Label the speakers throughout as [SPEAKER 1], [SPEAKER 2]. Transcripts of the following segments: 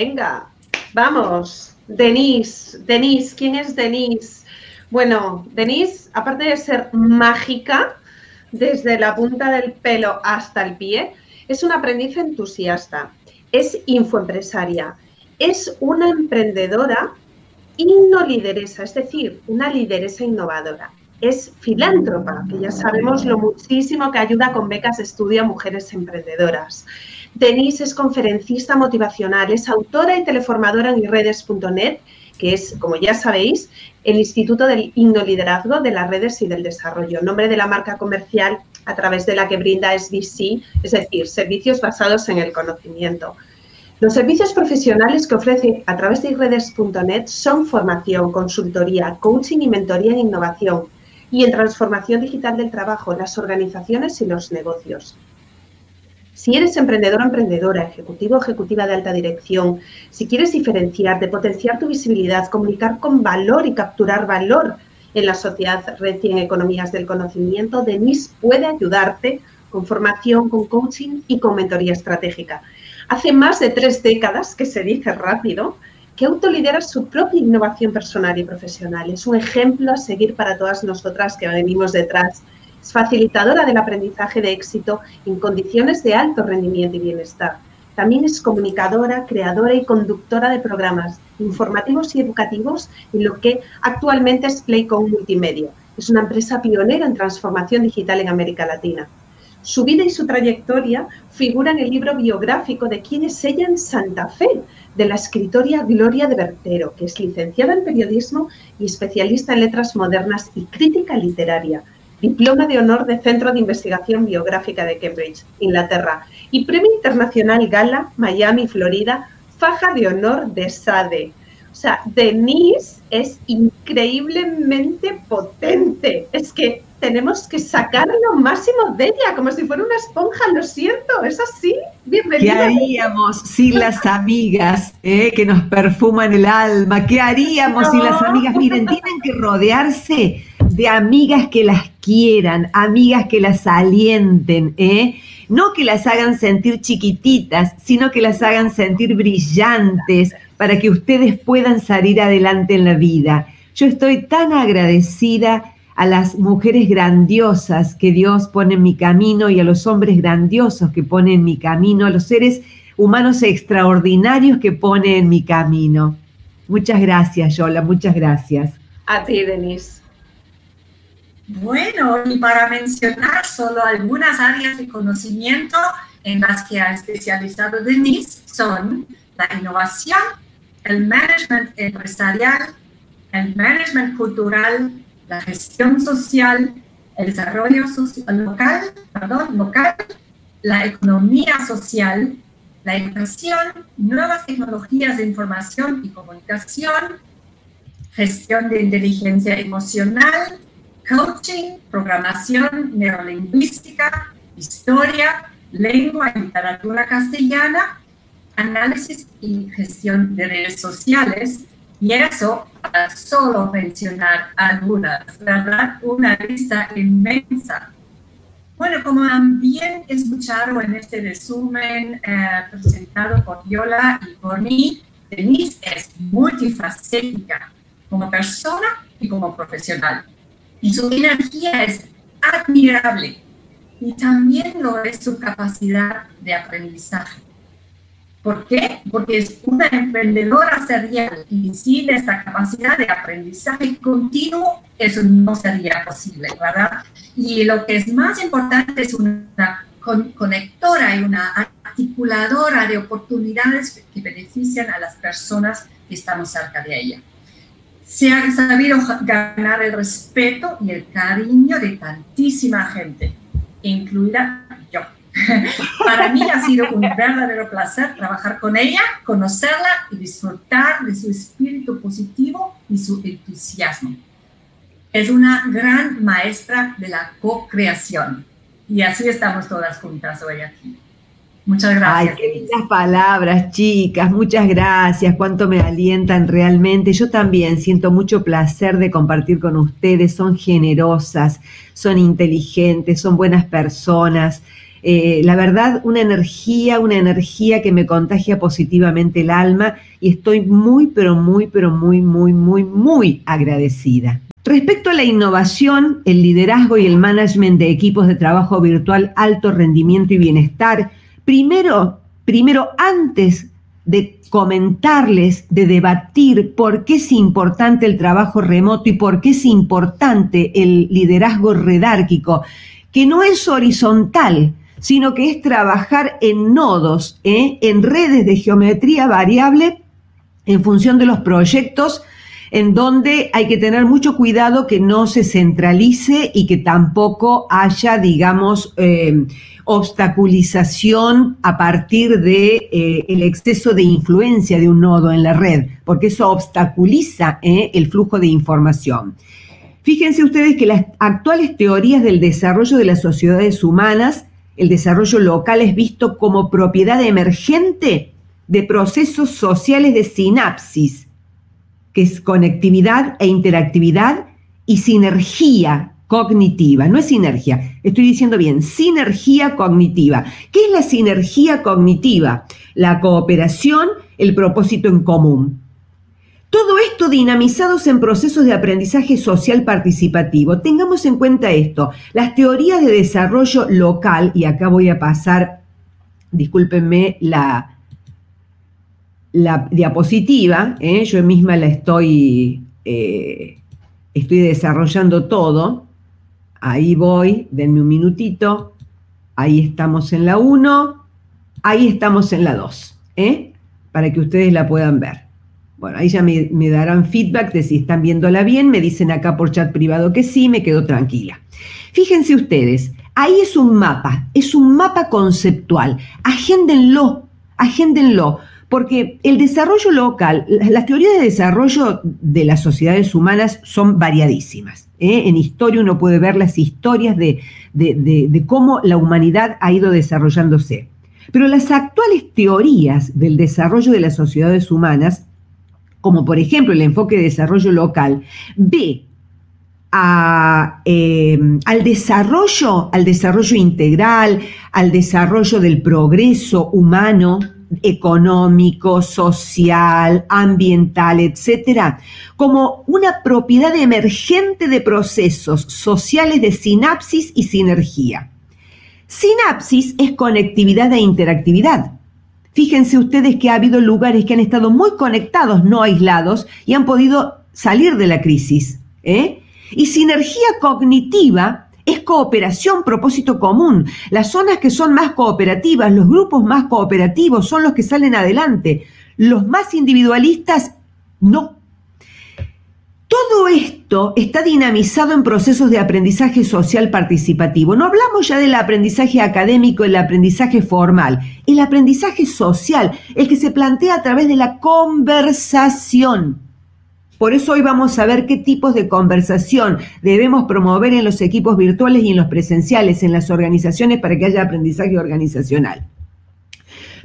[SPEAKER 1] Venga, vamos. Denise, Denise, ¿quién es Denise? Bueno, Denise, aparte de ser mágica, desde la punta del pelo hasta el pie, es una aprendiz entusiasta, es infoempresaria, es una emprendedora lideresa, es decir, una lideresa innovadora. Es filántropa, que ya sabemos lo muchísimo que ayuda con becas de estudio a mujeres emprendedoras. Denise es conferencista motivacional, es autora y teleformadora en irredes.net, que es, como ya sabéis, el Instituto del Liderazgo de las Redes y del Desarrollo, nombre de la marca comercial a través de la que brinda SBC, es decir, servicios basados en el conocimiento. Los servicios profesionales que ofrece a través de redes.net son formación, consultoría, coaching y mentoría en innovación y en transformación digital del trabajo, las organizaciones y los negocios. Si eres emprendedor o emprendedora, ejecutivo o ejecutiva de alta dirección, si quieres diferenciarte, potenciar tu visibilidad, comunicar con valor y capturar valor en la sociedad red y en economías del conocimiento, Denise puede ayudarte con formación, con coaching y con mentoría estratégica. Hace más de tres décadas, que se dice rápido, que autolidera su propia innovación personal y profesional. Es un ejemplo a seguir para todas nosotras que venimos detrás. Es facilitadora del aprendizaje de éxito en condiciones de alto rendimiento y bienestar. También es comunicadora, creadora y conductora de programas informativos y educativos en lo que actualmente es Playcom Multimedia. Es una empresa pionera en transformación digital en América Latina. Su vida y su trayectoria figuran en el libro biográfico de quién es ella en Santa Fe, de la escritora Gloria de Bertero, que es licenciada en periodismo y especialista en letras modernas y crítica literaria, diploma de honor de Centro de Investigación Biográfica de Cambridge, Inglaterra, y Premio Internacional Gala, Miami, Florida, faja de honor de SADE. O sea, Denise es increíblemente potente. Es que tenemos que sacar lo máximo de ella, como si fuera una esponja, lo siento, es así. Bienvenida.
[SPEAKER 2] ¿Qué haríamos sin las amigas eh, que nos perfuman el alma? ¿Qué haríamos sin las amigas? Miren, tienen que rodearse de amigas que las quieran, amigas que las alienten, ¿eh? no que las hagan sentir chiquititas, sino que las hagan sentir brillantes para que ustedes puedan salir adelante en la vida. Yo estoy tan agradecida a las mujeres grandiosas que Dios pone en mi camino y a los hombres grandiosos que pone en mi camino, a los seres humanos extraordinarios que pone en mi camino. Muchas gracias, Yola, muchas gracias.
[SPEAKER 1] A ti, Denise.
[SPEAKER 3] Bueno, y para mencionar solo algunas áreas de conocimiento en las que ha especializado Denise son la innovación, el management empresarial, el management cultural, la gestión social, el desarrollo local, perdón, local, la economía social, la educación, nuevas tecnologías de información y comunicación, gestión de inteligencia emocional, coaching, programación neurolingüística, historia, lengua y literatura castellana, análisis y gestión de redes sociales, y eso para solo mencionar algunas, ¿verdad? Una lista inmensa. Bueno, como también escucharon en este resumen eh, presentado por Viola y por mí, Denise es multifacética como persona y como profesional. Y su energía es admirable. Y también lo es su capacidad de aprendizaje. ¿Por qué? Porque es una emprendedora serial y sin esta capacidad de aprendizaje continuo, eso no sería posible, ¿verdad? Y lo que es más importante es una conectora y una articuladora de oportunidades que benefician a las personas que estamos cerca de ella. Se ha sabido ganar el respeto y el cariño de tantísima gente, incluida yo. Para mí ha sido un verdadero placer trabajar con ella, conocerla y disfrutar de su espíritu positivo y su entusiasmo. Es una gran maestra de la co-creación y así estamos todas juntas hoy aquí. Muchas gracias.
[SPEAKER 2] Ay, qué lindas palabras, chicas. Muchas gracias. Cuánto me alientan realmente. Yo también siento mucho placer de compartir con ustedes. Son generosas, son inteligentes, son buenas personas. eh, la verdad, una energía, una energía que me contagia positivamente el alma y estoy muy, pero muy, pero muy, muy, muy, muy agradecida. Respecto a la innovación, el liderazgo y el management de equipos de trabajo virtual, alto rendimiento y bienestar, primero, primero antes de comentarles, de debatir por qué es importante el trabajo remoto y por qué es importante el liderazgo redárquico, que no es horizontal, sino que es trabajar en nodos, ¿eh? en redes de geometría variable en función de los proyectos en donde hay que tener mucho cuidado que no se centralice y que tampoco haya, digamos, eh, obstaculización a partir de eh, el exceso de influencia de un nodo en la red, porque eso obstaculiza eh, el flujo de información. Fíjense ustedes que las actuales teorías del desarrollo de las sociedades humanas, el desarrollo local es visto como propiedad emergente de procesos sociales de sinapsis, que es conectividad e interactividad y sinergia cognitiva. No es sinergia, estoy diciendo bien, sinergia cognitiva. ¿Qué es la sinergia cognitiva? La cooperación, el propósito en común. Todo esto dinamizados en procesos de aprendizaje social participativo. Tengamos en cuenta esto. Las teorías de desarrollo local, y acá voy a pasar, discúlpenme la, la diapositiva, ¿eh? yo misma la estoy, eh, estoy desarrollando todo. Ahí voy, denme un minutito. Ahí estamos en la 1, ahí estamos en la 2, ¿eh? para que ustedes la puedan ver. Bueno, ahí ya me, me, darán feedback de si están viéndola bien, me dicen acá por chat privado que sí, me quedo tranquila. Fíjense ustedes, ahí es un mapa, es un mapa conceptual. Agéndenlo, agéndenlo porque el desarrollo local, las teorías de desarrollo de las sociedades humanas son variadísimas. ¿eh? En historia uno puede ver las historias de, cómo la humanidad ha ido desarrollándose. Pero las actuales teorías del desarrollo de las sociedades humanas, como por ejemplo el enfoque de desarrollo local, ve em, al desarrollo, al desarrollo integral, al desarrollo del progreso humano, económico, social, ambiental, etcétera, como una propiedad emergente de procesos sociales de sinapsis y sinergia. Sinapsis es conectividad e interactividad. Fíjense ustedes que ha habido lugares que han estado muy conectados, no aislados, y han podido salir de la crisis. ¿eh? Y sinergia cognitiva es cooperación, propósito común. Las zonas que son más cooperativas, los grupos más cooperativos son los que salen adelante. Los más individualistas, no. Todo esto está dinamizado en procesos de aprendizaje social participativo. No hablamos ya del aprendizaje académico, el aprendizaje formal, el aprendizaje social, el que se plantea a través de la conversación. Por eso hoy vamos a ver qué tipos de conversación debemos promover en los equipos virtuales y en los presenciales, en las organizaciones, para que haya aprendizaje organizacional.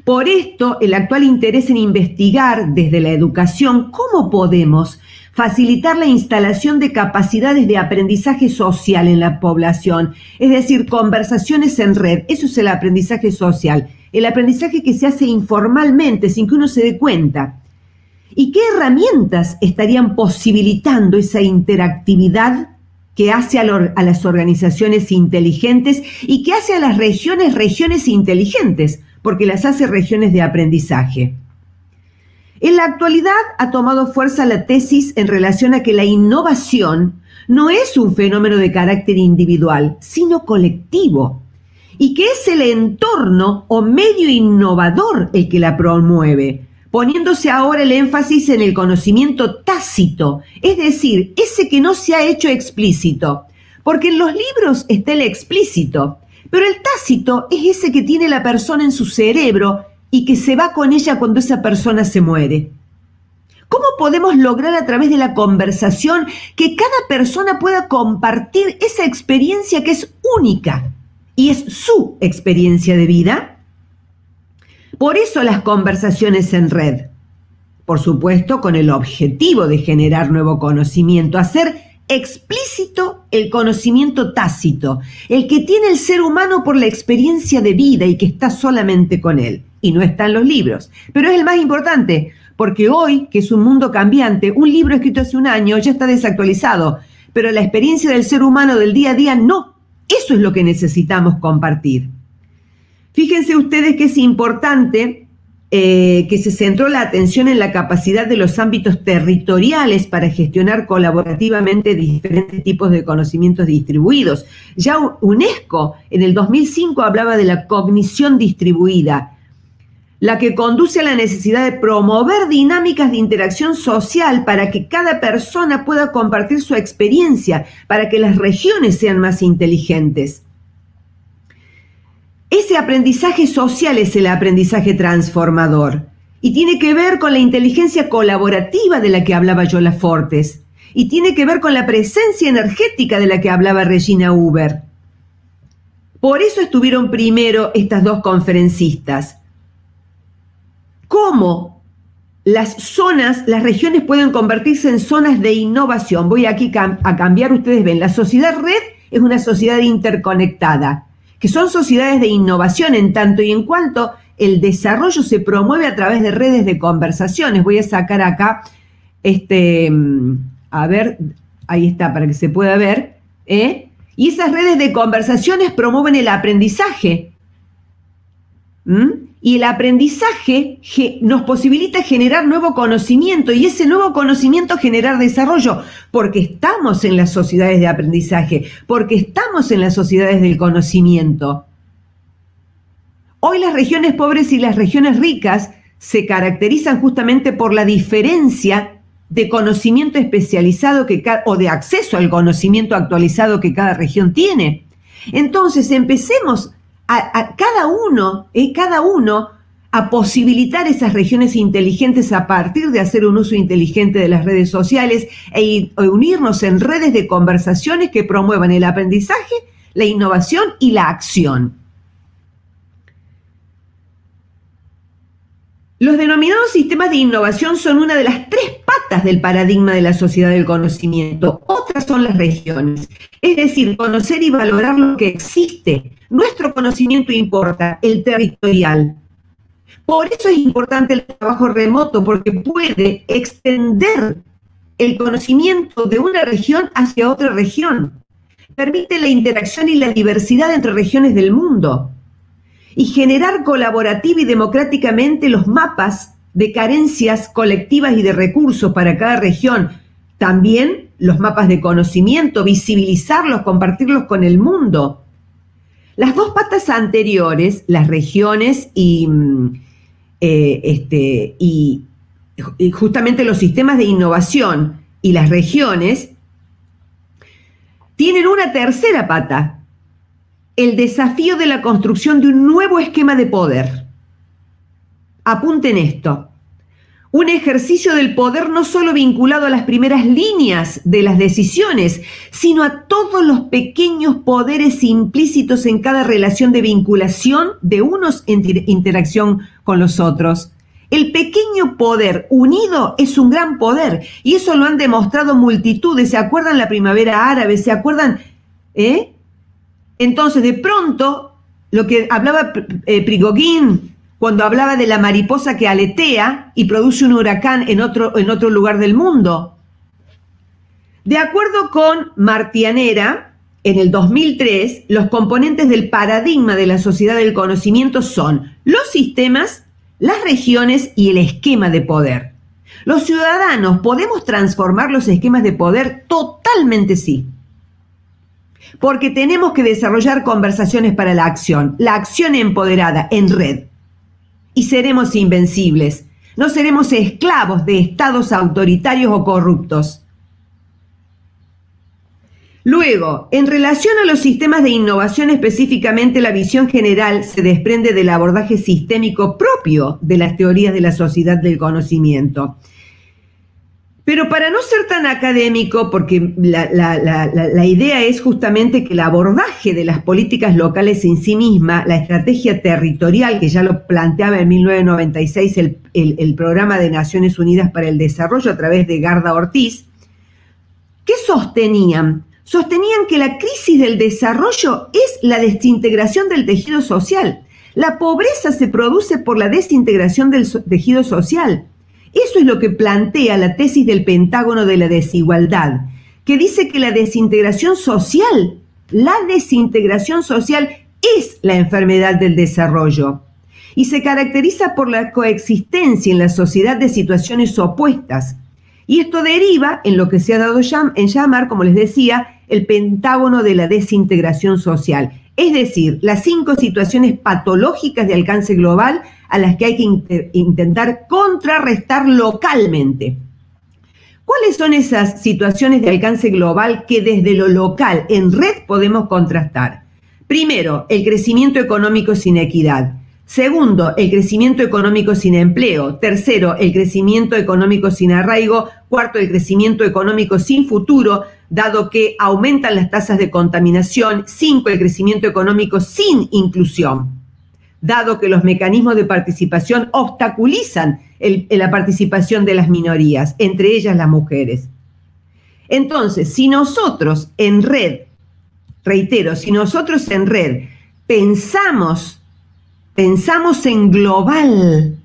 [SPEAKER 2] Por esto, el actual interés en investigar desde la educación cómo podemos facilitar la instalación de capacidades de aprendizaje social en la población, es decir, conversaciones en red. Eso es el aprendizaje social, el aprendizaje que se hace informalmente, sin que uno se dé cuenta. ¿Y qué herramientas estarían posibilitando esa interactividad que hace a, las organizaciones inteligentes y que hace a las regiones regiones inteligentes? Porque las hace regiones de aprendizaje. En la actualidad ha tomado fuerza la tesis en relación a que la innovación no es un fenómeno de carácter individual, sino colectivo, y que es el entorno o medio innovador el que la promueve, poniéndose ahora el énfasis en el conocimiento tácito, es decir, ese que no se ha hecho explícito, porque en los libros está el explícito, pero el tácito es ese que tiene la persona en su cerebro y que se va con ella cuando esa persona se muere. ¿Cómo podemos lograr a través de la conversación que cada persona pueda compartir esa experiencia que es única y es su experiencia de vida? Por eso las conversaciones en red. Por supuesto, con el objetivo de generar nuevo conocimiento, hacer explícito el conocimiento tácito, el que tiene el ser humano por la experiencia de vida y que está solamente con él. Y no está en los libros. Pero es el más importante, porque hoy, que es un mundo cambiante, un libro escrito hace un año ya está desactualizado, pero la experiencia del ser humano del día a día no. Eso es lo que necesitamos compartir. Fíjense ustedes que es importante eh, que se centró la atención en la capacidad de los ámbitos territoriales para gestionar colaborativamente diferentes tipos de conocimientos distribuidos. Ya UNESCO en el 2005 hablaba de la cognición distribuida, la que conduce a la necesidad de promover dinámicas de interacción social para que cada persona pueda compartir su experiencia, para que las regiones sean más inteligentes. Ese aprendizaje social es el aprendizaje transformador y tiene que ver con la inteligencia colaborativa de la que hablaba Yola Fortes y tiene que ver con la presencia energética de la que hablaba Regina Uber. Por eso estuvieron primero estas dos conferencistas. ¿Cómo las zonas, las regiones pueden convertirse en zonas de innovación? Voy aquí a cambiar, ustedes ven, la sociedad red es una sociedad interconectada que son sociedades de innovación en tanto y en cuanto el desarrollo se promueve a través de redes de conversaciones. Voy a sacar acá, este, mm, a ver, ahí está, para que se pueda ver. ¿eh? Y esas redes de conversaciones promueven el aprendizaje. Y el aprendizaje nos posibilita generar nuevo conocimiento y ese nuevo conocimiento generar desarrollo, porque estamos en las sociedades de aprendizaje, porque estamos en las sociedades del conocimiento. Hoy las regiones pobres y las regiones ricas se caracterizan justamente por la diferencia de conocimiento especializado que o de acceso al conocimiento actualizado que cada región tiene. Entonces, empecemos a, cada uno, eh, cada uno a posibilitar esas regiones inteligentes a partir de hacer un uso inteligente de las redes sociales e, e unirnos en redes de conversaciones que promuevan el aprendizaje, la innovación y la acción. Los denominados sistemas de innovación son una de las tres patas del paradigma de la sociedad del conocimiento. Otras son las regiones. Es decir, conocer y valorar lo que existe. Nuestro conocimiento importa, el territorial. Por eso es importante el trabajo remoto, porque puede extender el conocimiento de una región hacia otra región. Permite la interacción y la diversidad entre regiones del mundo y generar colaborativa y democráticamente los mapas de carencias colectivas y de recursos para cada región. También los mapas de conocimiento, visibilizarlos, compartirlos con el mundo. Las dos patas anteriores, las regiones y, mm, eh, este, y justamente los sistemas de innovación y las regiones, tienen una tercera pata, el desafío de la construcción de un nuevo esquema de poder. Apunten esto. Un ejercicio del poder no solo vinculado a las primeras líneas de las decisiones, sino a todos los pequeños poderes implícitos en cada relación de vinculación de unos en interacción con los otros. El pequeño poder unido es un gran poder y eso lo han demostrado multitudes. ¿Se acuerdan la primavera árabe? ¿Se acuerdan? ¿Eh? Entonces, de pronto, lo que hablaba eh, cuando hablaba de la mariposa que aletea y produce un huracán en otro, en otro lugar del mundo. De acuerdo con Martianera, en el 2003, los componentes del paradigma de la sociedad del conocimiento son los sistemas, las regiones y el esquema de poder. Los ciudadanos podemos transformar los esquemas de poder totalmente sí porque tenemos que desarrollar conversaciones para la acción, la acción empoderada en red. Y seremos invencibles, no seremos esclavos de estados autoritarios o corruptos. Luego, en relación a los sistemas de innovación específicamente, la visión general se desprende del abordaje sistémico propio de las teorías de la sociedad del conocimiento pero para no ser tan académico, porque la, idea es justamente que el abordaje de las políticas locales en sí misma, la estrategia territorial, que ya lo planteaba en 1996 el, el programa de Naciones Unidas para el Desarrollo a través de Garda Ortiz, ¿qué sostenían? Sostenían que la crisis del desarrollo es la desintegración del tejido social. La pobreza se produce por la desintegración del tejido social. Eso es lo que plantea la tesis del Pentágono de la desigualdad, que dice que la desintegración social, la desintegración social es la enfermedad del desarrollo y se caracteriza por la coexistencia en la sociedad de situaciones opuestas. Y esto deriva en lo que se ha dado en llamar, como les decía, el pentágono de la desintegración social, es decir, las cinco situaciones patológicas de alcance global a las que hay que intentar contrarrestar localmente. ¿Cuáles son esas situaciones de alcance global que desde lo local en red podemos contrastar? Primero, el crecimiento económico sin equidad. Segundo, el crecimiento económico sin empleo. Tercero, el crecimiento económico sin arraigo. Cuarto, el crecimiento económico sin futuro, dado que aumentan las tasas de contaminación. Cinco, el crecimiento económico sin inclusión, dado que los mecanismos de participación obstaculizan la participación de las minorías, entre ellas las mujeres. Entonces, si nosotros en red, reitero, si nosotros en red pensamos pensamos en global,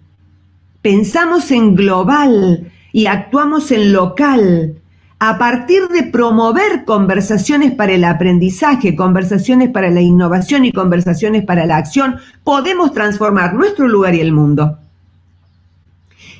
[SPEAKER 2] pensamos en global y actuamos en local. A partir de promover conversaciones para el aprendizaje, conversaciones para la innovación y conversaciones para la acción, podemos transformar nuestro lugar y el mundo.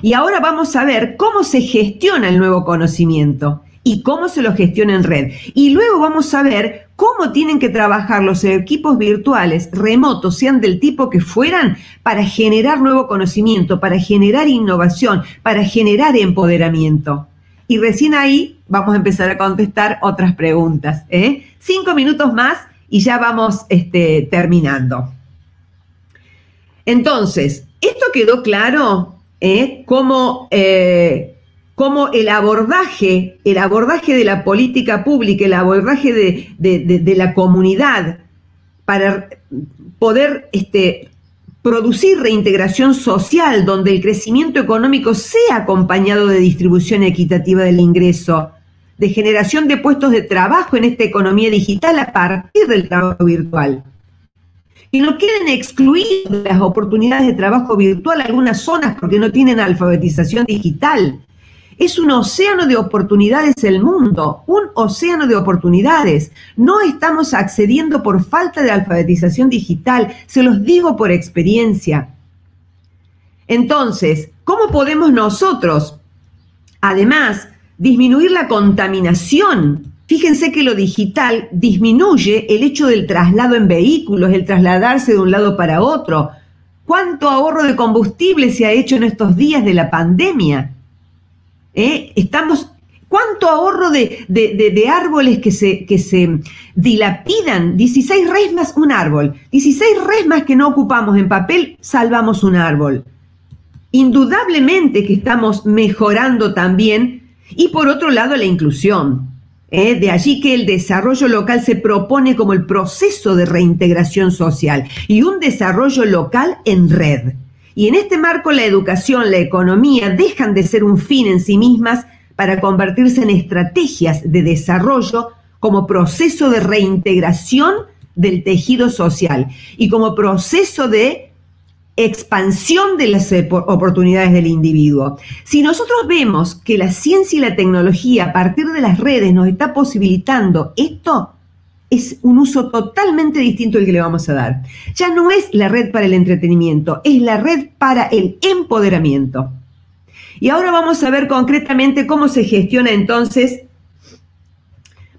[SPEAKER 2] Y ahora vamos a ver cómo se gestiona el nuevo conocimiento y cómo se lo gestiona en red. Y luego vamos a ver cómo tienen que trabajar los equipos virtuales remotos, sean del tipo que fueran, para generar nuevo conocimiento, para generar innovación, para generar empoderamiento. Y recién ahí vamos a empezar a contestar otras preguntas. ¿eh? Cinco minutos más y ya vamos este, terminando. Entonces, ¿esto quedó claro? ¿Eh? ¿Cómo eh, cómo el abordaje, el abordaje de la política pública, el abordaje de, la comunidad para poder este, producir reintegración social donde el crecimiento económico sea acompañado de distribución equitativa del ingreso, de generación de puestos de trabajo en esta economía digital a partir del trabajo virtual. Y no quieren excluir de las oportunidades de trabajo virtual algunas zonas porque no tienen alfabetización digital. Es un océano de oportunidades el mundo, un océano de oportunidades. No estamos accediendo por falta de alfabetización digital, se los digo por experiencia. Entonces, ¿cómo podemos nosotros, además, disminuir la contaminación? Fíjense que lo digital disminuye el hecho del traslado en vehículos, el trasladarse de un lado para otro. ¿Cuánto ahorro de combustible se ha hecho en estos días de la pandemia? ¿Eh? Estamos, ¿cuánto ahorro de, árboles que se, dilapidan? 16 resmas un árbol. 16 resmas que no ocupamos en papel, salvamos un árbol. Indudablemente que estamos mejorando también. Y por otro lado, la inclusión. ¿eh? De allí que el desarrollo local se propone como el proceso de reintegración social y un desarrollo local en red. Y en este marco la educación, la economía dejan de ser un fin en sí mismas para convertirse en estrategias de desarrollo como proceso de reintegración del tejido social y como proceso de expansión de las oportunidades del individuo. Si nosotros vemos que la ciencia y la tecnología a partir de las redes nos está posibilitando esto, es un uso totalmente distinto el que le vamos a dar. Ya no es la red para el entretenimiento, es la red para el empoderamiento. Y ahora vamos a ver concretamente cómo se gestiona entonces.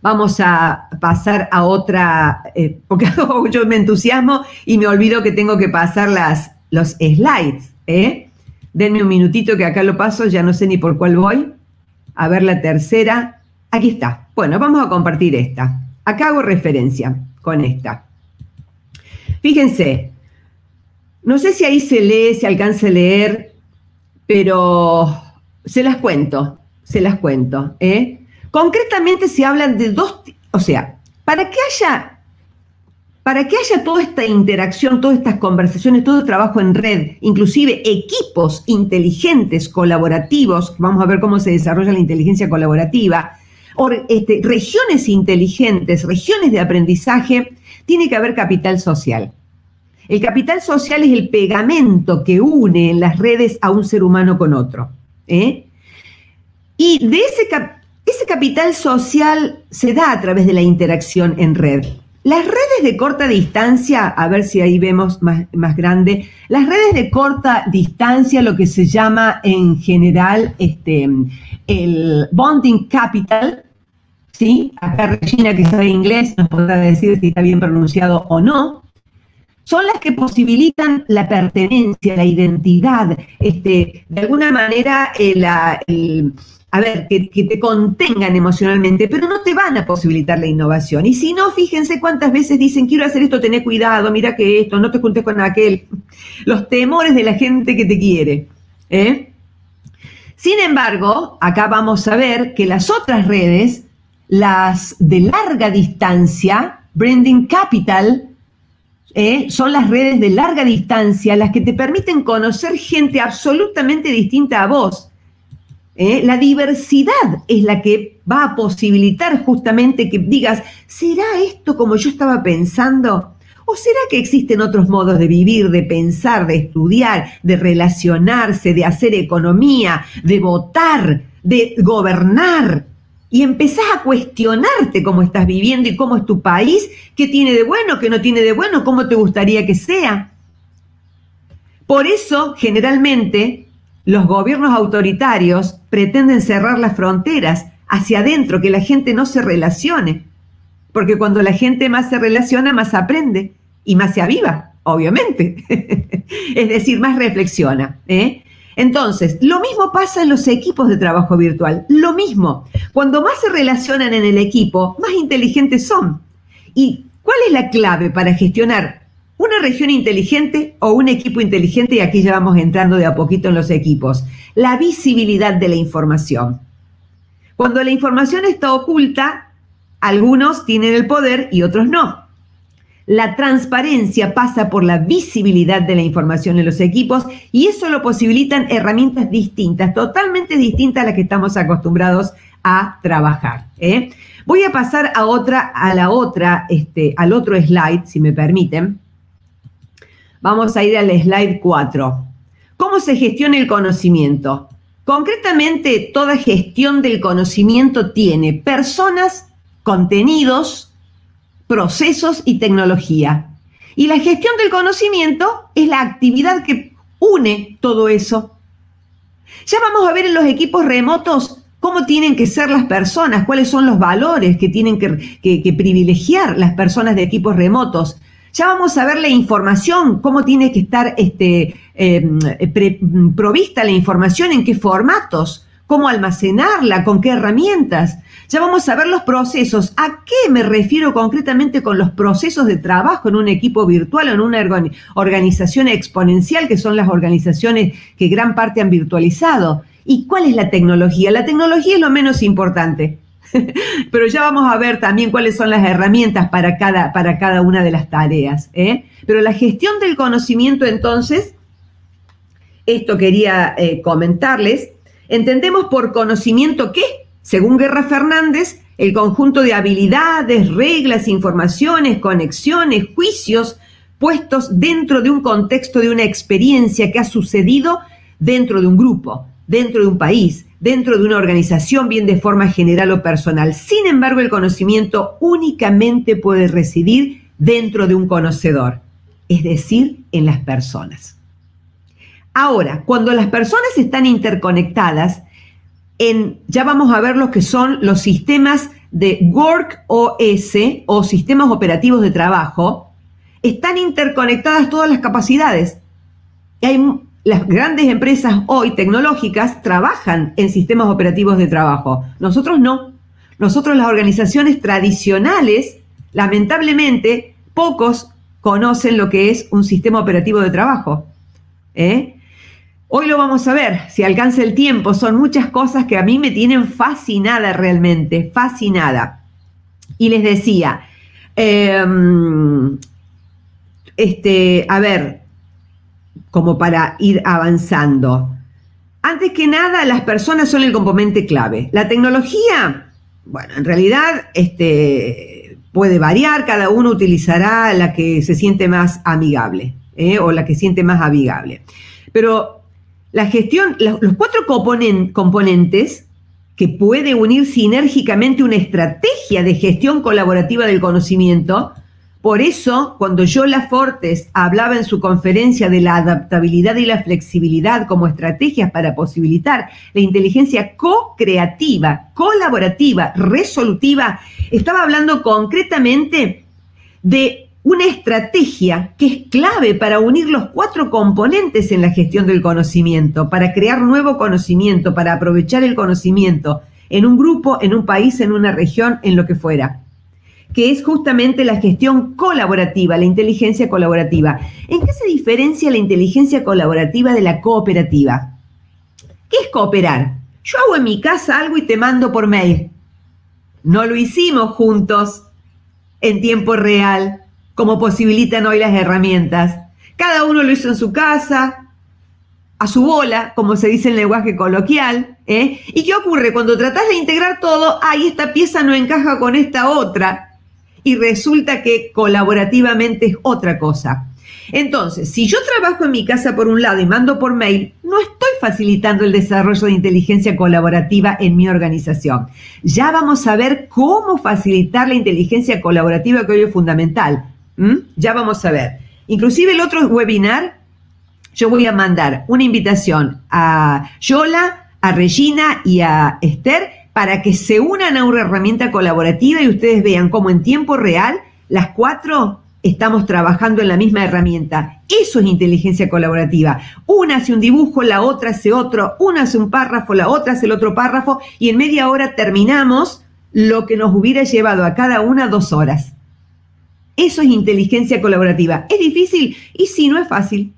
[SPEAKER 2] Vamos a pasar a otra, eh, porque yo me entusiasmo y me olvido que tengo que pasar las, los slides. ¿eh? Denme un minutito que acá lo paso, ya no sé ni por cuál voy. A ver la tercera. Aquí está. Bueno, vamos a compartir esta. Acá hago referencia con esta. Fíjense, no sé si ahí se lee, se alcanza a leer, pero se las cuento, se las cuento. ¿eh? Concretamente se hablan de dos, o sea, para que haya, para que haya toda esta interacción, todas estas conversaciones, todo el trabajo en red, inclusive equipos inteligentes, colaborativos, vamos a ver cómo se desarrolla la inteligencia colaborativa, este, regiones inteligentes, regiones de aprendizaje, tiene que haber capital social. El capital social es el pegamento que une en las redes a un ser humano con otro. ¿eh? Y de ese, ese capital social se da a través de la interacción en red. Las redes de corta distancia, a ver si ahí vemos más, más, grande, las redes de corta distancia, lo que se llama en general este, el bonding capital, ¿sí? Acá Regina, que sabe inglés, nos podrá decir si está bien pronunciado o no, son las que posibilitan la pertenencia, la identidad, este, de alguna manera eh, el, a ver, que, te contengan emocionalmente, pero no te van a posibilitar la innovación. Y si no, fíjense cuántas veces dicen, quiero hacer esto, tené cuidado, mira que esto, no te juntes con aquel. Los temores de la gente que te quiere. ¿eh? Sin embargo, acá vamos a ver que las otras redes, las de larga distancia, Branding Capital, ¿eh? son las redes de larga distancia las que te permiten conocer gente absolutamente distinta a vos ¿eh? La diversidad es la que va a posibilitar justamente que digas, ¿será esto como yo estaba pensando? ¿O será que existen otros modos de vivir, de pensar, de estudiar, de relacionarse, de hacer economía, de votar, de gobernar? Y empezás a cuestionarte cómo estás viviendo y cómo es tu país, qué tiene de bueno, qué no tiene de bueno, cómo te gustaría que sea. Por eso, generalmente, los gobiernos autoritarios pretenden cerrar las fronteras hacia adentro, que la gente no se relacione. Porque cuando la gente más se relaciona, más aprende y más se aviva, obviamente. es decir, más reflexiona. ¿eh? Entonces, lo mismo pasa en los equipos de trabajo virtual. Lo mismo. Cuando más se relacionan en el equipo, más inteligentes son. ¿Y cuál es la clave para gestionar una región inteligente o un equipo inteligente, y aquí ya vamos entrando de a poquito en los equipos, la visibilidad de la información. Cuando la información está oculta, algunos tienen el poder y otros no. La transparencia pasa por la visibilidad de la información en los equipos y eso lo posibilitan herramientas distintas, totalmente distintas a las que estamos acostumbrados a trabajar. ¿eh? Voy a pasar a otra, a la otra, este, al otro slide, si me permiten. Vamos a ir al slide 4. ¿Cómo se gestiona el conocimiento? Concretamente, toda gestión del conocimiento tiene personas, contenidos, procesos y tecnología. Y la gestión del conocimiento es la actividad que une todo eso. Ya vamos a ver en los equipos remotos cómo tienen que ser las personas, cuáles son los valores que tienen que, privilegiar las personas de equipos remotos. Ya vamos a ver la información, cómo tiene que estar este, em, provista la información, en qué formatos, cómo almacenarla, con qué herramientas. Ya vamos a ver los procesos. ¿A qué me refiero concretamente con los procesos de trabajo en un equipo virtual o en una organización exponencial, que son las organizaciones que gran parte han virtualizado? ¿Y cuál es la tecnología? La tecnología es lo menos importante. Pero ya vamos a ver también cuáles son las herramientas para cada, para cada una de las tareas. ¿eh? Pero la gestión del conocimiento, entonces, esto quería eh, comentarles, entendemos por conocimiento que, según Guerra Fernández, el conjunto de habilidades, reglas, informaciones, conexiones, juicios puestos dentro de un contexto de una experiencia que ha sucedido dentro de un grupo, dentro de un país, dentro de una organización, bien de forma general o personal. Sin embargo, el conocimiento únicamente puede residir dentro de un conocedor, es decir, en las personas. Ahora, cuando las personas están interconectadas, ya vamos a ver lo que son los sistemas de Work OS o sistemas operativos de trabajo, están interconectadas todas las capacidades. Hay las grandes empresas hoy tecnológicas trabajan en sistemas operativos de trabajo. Nosotros no. Nosotros las organizaciones tradicionales, lamentablemente, pocos conocen lo que es un sistema operativo de trabajo. ¿eh? Hoy lo vamos a ver, si alcanza el tiempo, son muchas cosas que a mí me tienen fascinada realmente, fascinada. Y les decía, em, este, a ver, como para ir avanzando. Antes que nada, las personas son el componente clave. La tecnología bueno, en realidad este, puede variar, cada uno utilizará la que se siente más amigable ¿eh? o la que siente más amigable. Pero la gestión, los cuatro componentes que puede unir sinérgicamente una estrategia de gestión colaborativa del conocimiento. Por eso, cuando Yola Fortes hablaba en su conferencia de la adaptabilidad y la flexibilidad como estrategias para posibilitar la inteligencia co-creativa, colaborativa, resolutiva, estaba hablando concretamente de una estrategia que es clave para unir los cuatro componentes en la gestión del conocimiento, para crear nuevo conocimiento, para aprovechar el conocimiento en un grupo, en un país, en una región, en lo que fuera, que es justamente la gestión colaborativa, la inteligencia colaborativa. ¿En qué se diferencia la inteligencia colaborativa de la cooperativa? ¿Qué es cooperar? Yo hago en mi casa algo y te mando por mail. No lo hicimos juntos en tiempo real como posibilitan hoy las herramientas. Cada uno lo hizo en su casa, a su bola, como se dice en lenguaje coloquial. ¿eh? ¿Y qué ocurre? Cuando tratas de integrar todo, ay, esta pieza no encaja con esta otra. Y resulta que colaborativamente es otra cosa. Entonces, si yo trabajo en mi casa por un lado y mando por mail, no estoy facilitando el desarrollo de inteligencia colaborativa en mi organización. Ya vamos a ver cómo facilitar la inteligencia colaborativa que hoy es fundamental. ¿Mm? Ya vamos a ver. Inclusive el otro webinar, yo voy a mandar una invitación a Yola, a Regina y a Esther para que se unan a una herramienta colaborativa y ustedes vean cómo en tiempo real las cuatro estamos trabajando en la misma herramienta. Eso es inteligencia colaborativa. Una hace un dibujo, la otra hace otro, una hace un párrafo, la otra hace el otro párrafo y en media hora terminamos lo que nos hubiera llevado a cada una dos horas. Eso es inteligencia colaborativa. ¿Es difícil? Y sí, no es fácil.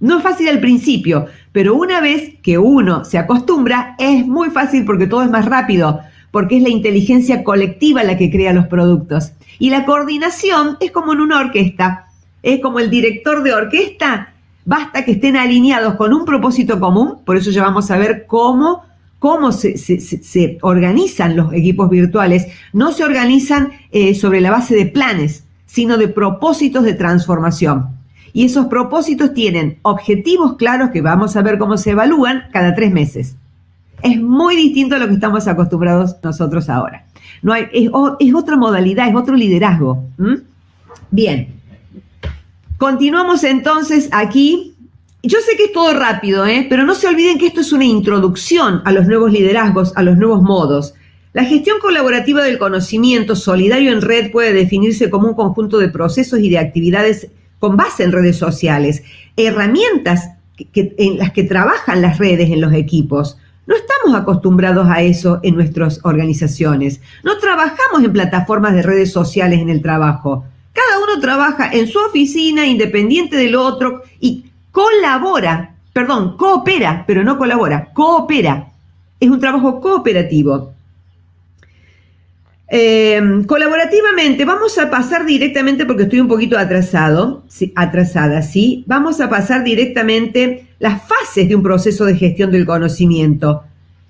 [SPEAKER 2] No es fácil al principio, pero una vez que uno se acostumbra, es muy fácil porque todo es más rápido, porque es la inteligencia colectiva la que crea los productos. Y la coordinación es como en una orquesta, es como el director de orquesta, basta que estén alineados con un propósito común, por eso ya vamos a ver cómo cómo se, organizan los equipos virtuales, no se organizan eh, sobre la base de planes, sino de propósitos de transformación. Y esos propósitos tienen objetivos claros que vamos a ver cómo se evalúan cada tres meses. Es muy distinto a lo que estamos acostumbrados nosotros ahora. No hay, es, otra modalidad, es otro liderazgo. Bien. Continuamos entonces aquí yo sé que es todo rápido, ¿eh? pero no se olviden que esto es una introducción a los nuevos liderazgos, a los nuevos modos. La gestión colaborativa del conocimiento solidario en red puede definirse como un conjunto de procesos y de actividades con base en redes sociales, herramientas en las que trabajan las redes en los equipos. No estamos acostumbrados a eso en nuestras organizaciones. No trabajamos en plataformas de redes sociales en el trabajo. Cada uno trabaja en su oficina, independiente del otro, y colabora, perdón, coopera, pero no colabora, coopera. Es un trabajo cooperativo. Em, colaborativamente, vamos a pasar directamente, porque estoy un poquito atrasado, atrasada, ¿sí? Vamos a pasar directamente las fases de un proceso de gestión del conocimiento,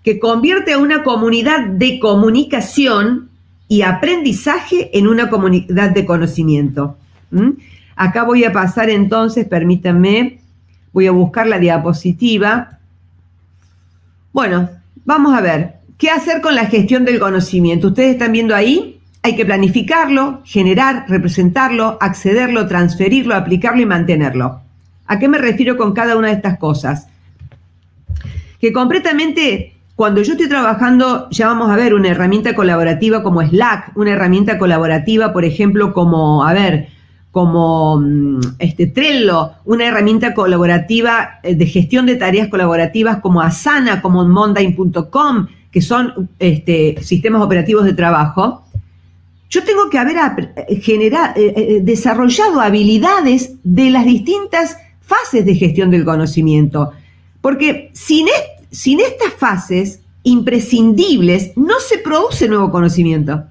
[SPEAKER 2] que convierte a una comunidad de comunicación y aprendizaje en una comunidad de conocimiento. Acá voy a pasar entonces, permítanme, Voy a buscar la diapositiva. Bueno, vamos a ver. ¿Qué hacer con la gestión del conocimiento? Ustedes están viendo ahí, hay que planificarlo, generar, representarlo, accederlo, transferirlo, aplicarlo y mantenerlo. ¿A qué me refiero con cada una de estas cosas? Que completamente, cuando yo estoy trabajando, ya vamos a ver una herramienta colaborativa como Slack, una herramienta colaborativa, por ejemplo, como, a ver, como mm, este, Trello, una herramienta colaborativa eh, de gestión de tareas colaborativas como Asana, como Monday.com, que son este, sistemas operativos de trabajo, yo tengo que haber eh, generado, eh, desarrollado habilidades de las distintas fases de gestión del conocimiento. Porque sin, sin estas fases imprescindibles no se produce nuevo conocimiento.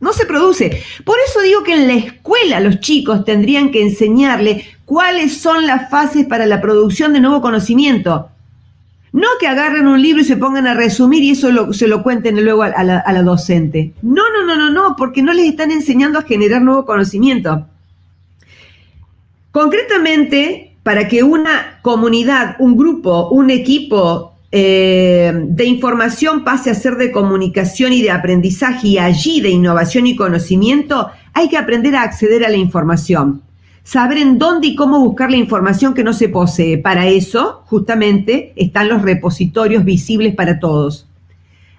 [SPEAKER 2] No se produce. Por eso digo que en la escuela los chicos tendrían que enseñarle cuáles son las fases para la producción de nuevo conocimiento. No que agarren un libro y se pongan a resumir y eso se lo cuenten luego a, la, a la docente. No, no, no, no, no, porque no les están enseñando a generar nuevo conocimiento. Concretamente, para que una comunidad, un grupo, un equipo eh, de información pase a ser de comunicación y de aprendizaje y allí de innovación y conocimiento, hay que aprender a acceder a la información, saber en dónde y cómo buscar la información que no se posee. Para eso, justamente, están los repositorios visibles para todos.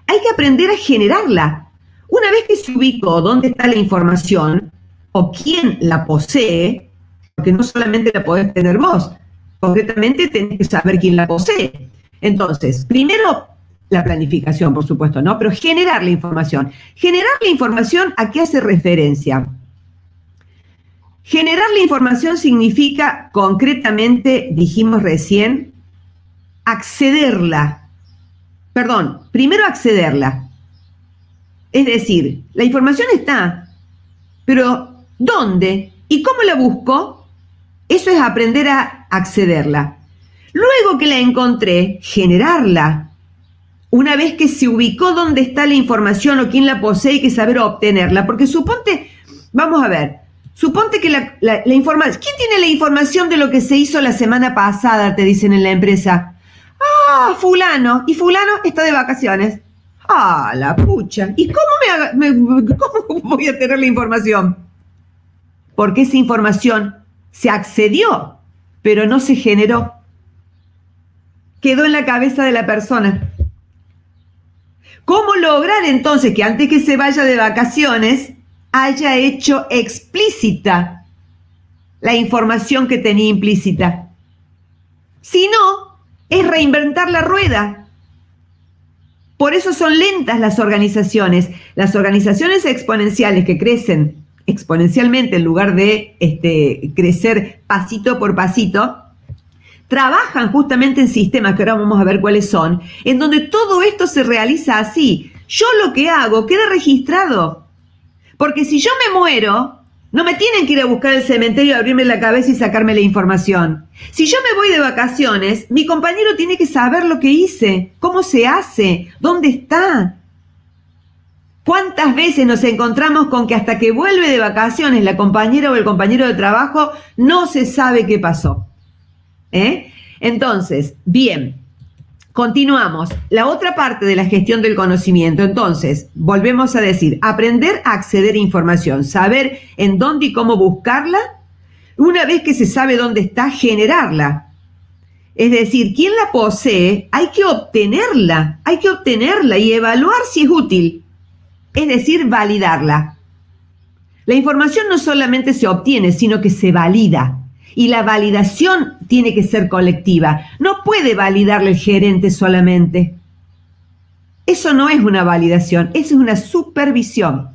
[SPEAKER 2] Hay que aprender a generarla. Una vez que se ubicó dónde está la información o quién la posee, porque no solamente la podés tener vos, concretamente tenés que saber quién la posee. Entonces, primero la planificación, por supuesto, ¿no? Pero generar la información. Generar la información, ¿a qué hace referencia? Generar la información significa, concretamente, dijimos recién, accederla. Perdón, primero accederla. Es decir, la información está, pero ¿dónde? ¿Y cómo la busco? Eso es aprender a accederla. Luego que la encontré, generarla. Una vez que se ubicó dónde está la información o quién la posee, hay que saber obtenerla. Porque suponte, vamos a ver, suponte que la, información, ¿quién tiene la información de lo que se hizo la semana pasada? Te dicen en la empresa. Ah, fulano. Y fulano está de vacaciones. Ah, la pucha. ¿Y cómo, me, cómo voy a tener la información? Porque esa información se accedió, pero no se generó quedó en la cabeza de la persona. ¿Cómo lograr entonces que antes que se vaya de vacaciones haya hecho explícita la información que tenía implícita? Si no, es reinventar la rueda. Por eso son lentas las organizaciones. Las organizaciones exponenciales que crecen exponencialmente en lugar de este, crecer pasito por pasito, trabajan justamente en sistemas, que ahora vamos a ver cuáles son, en donde todo esto se realiza así. Yo lo que hago queda registrado. Porque si yo me muero, no me tienen que ir a buscar el cementerio, abrirme la cabeza y sacarme la información. Si yo me voy de vacaciones, mi compañero tiene que saber lo que hice, cómo se hace, dónde está. ¿Cuántas veces nos encontramos con que hasta que vuelve de vacaciones la compañera o el compañero de trabajo no se sabe qué pasó? ¿Eh? Entonces, bien, continuamos. La otra parte de la gestión del conocimiento, entonces, volvemos a decir, aprender a acceder a información, saber en dónde y cómo buscarla. Una vez que se sabe dónde está, generarla. Es decir, quien la posee, hay que obtenerla, hay que obtenerla y evaluar si es útil. Es decir, validarla. La información no solamente se obtiene, sino que se valida. Y la validación tiene que ser colectiva. No puede validarle el gerente solamente. Eso no es una validación, eso es una supervisión.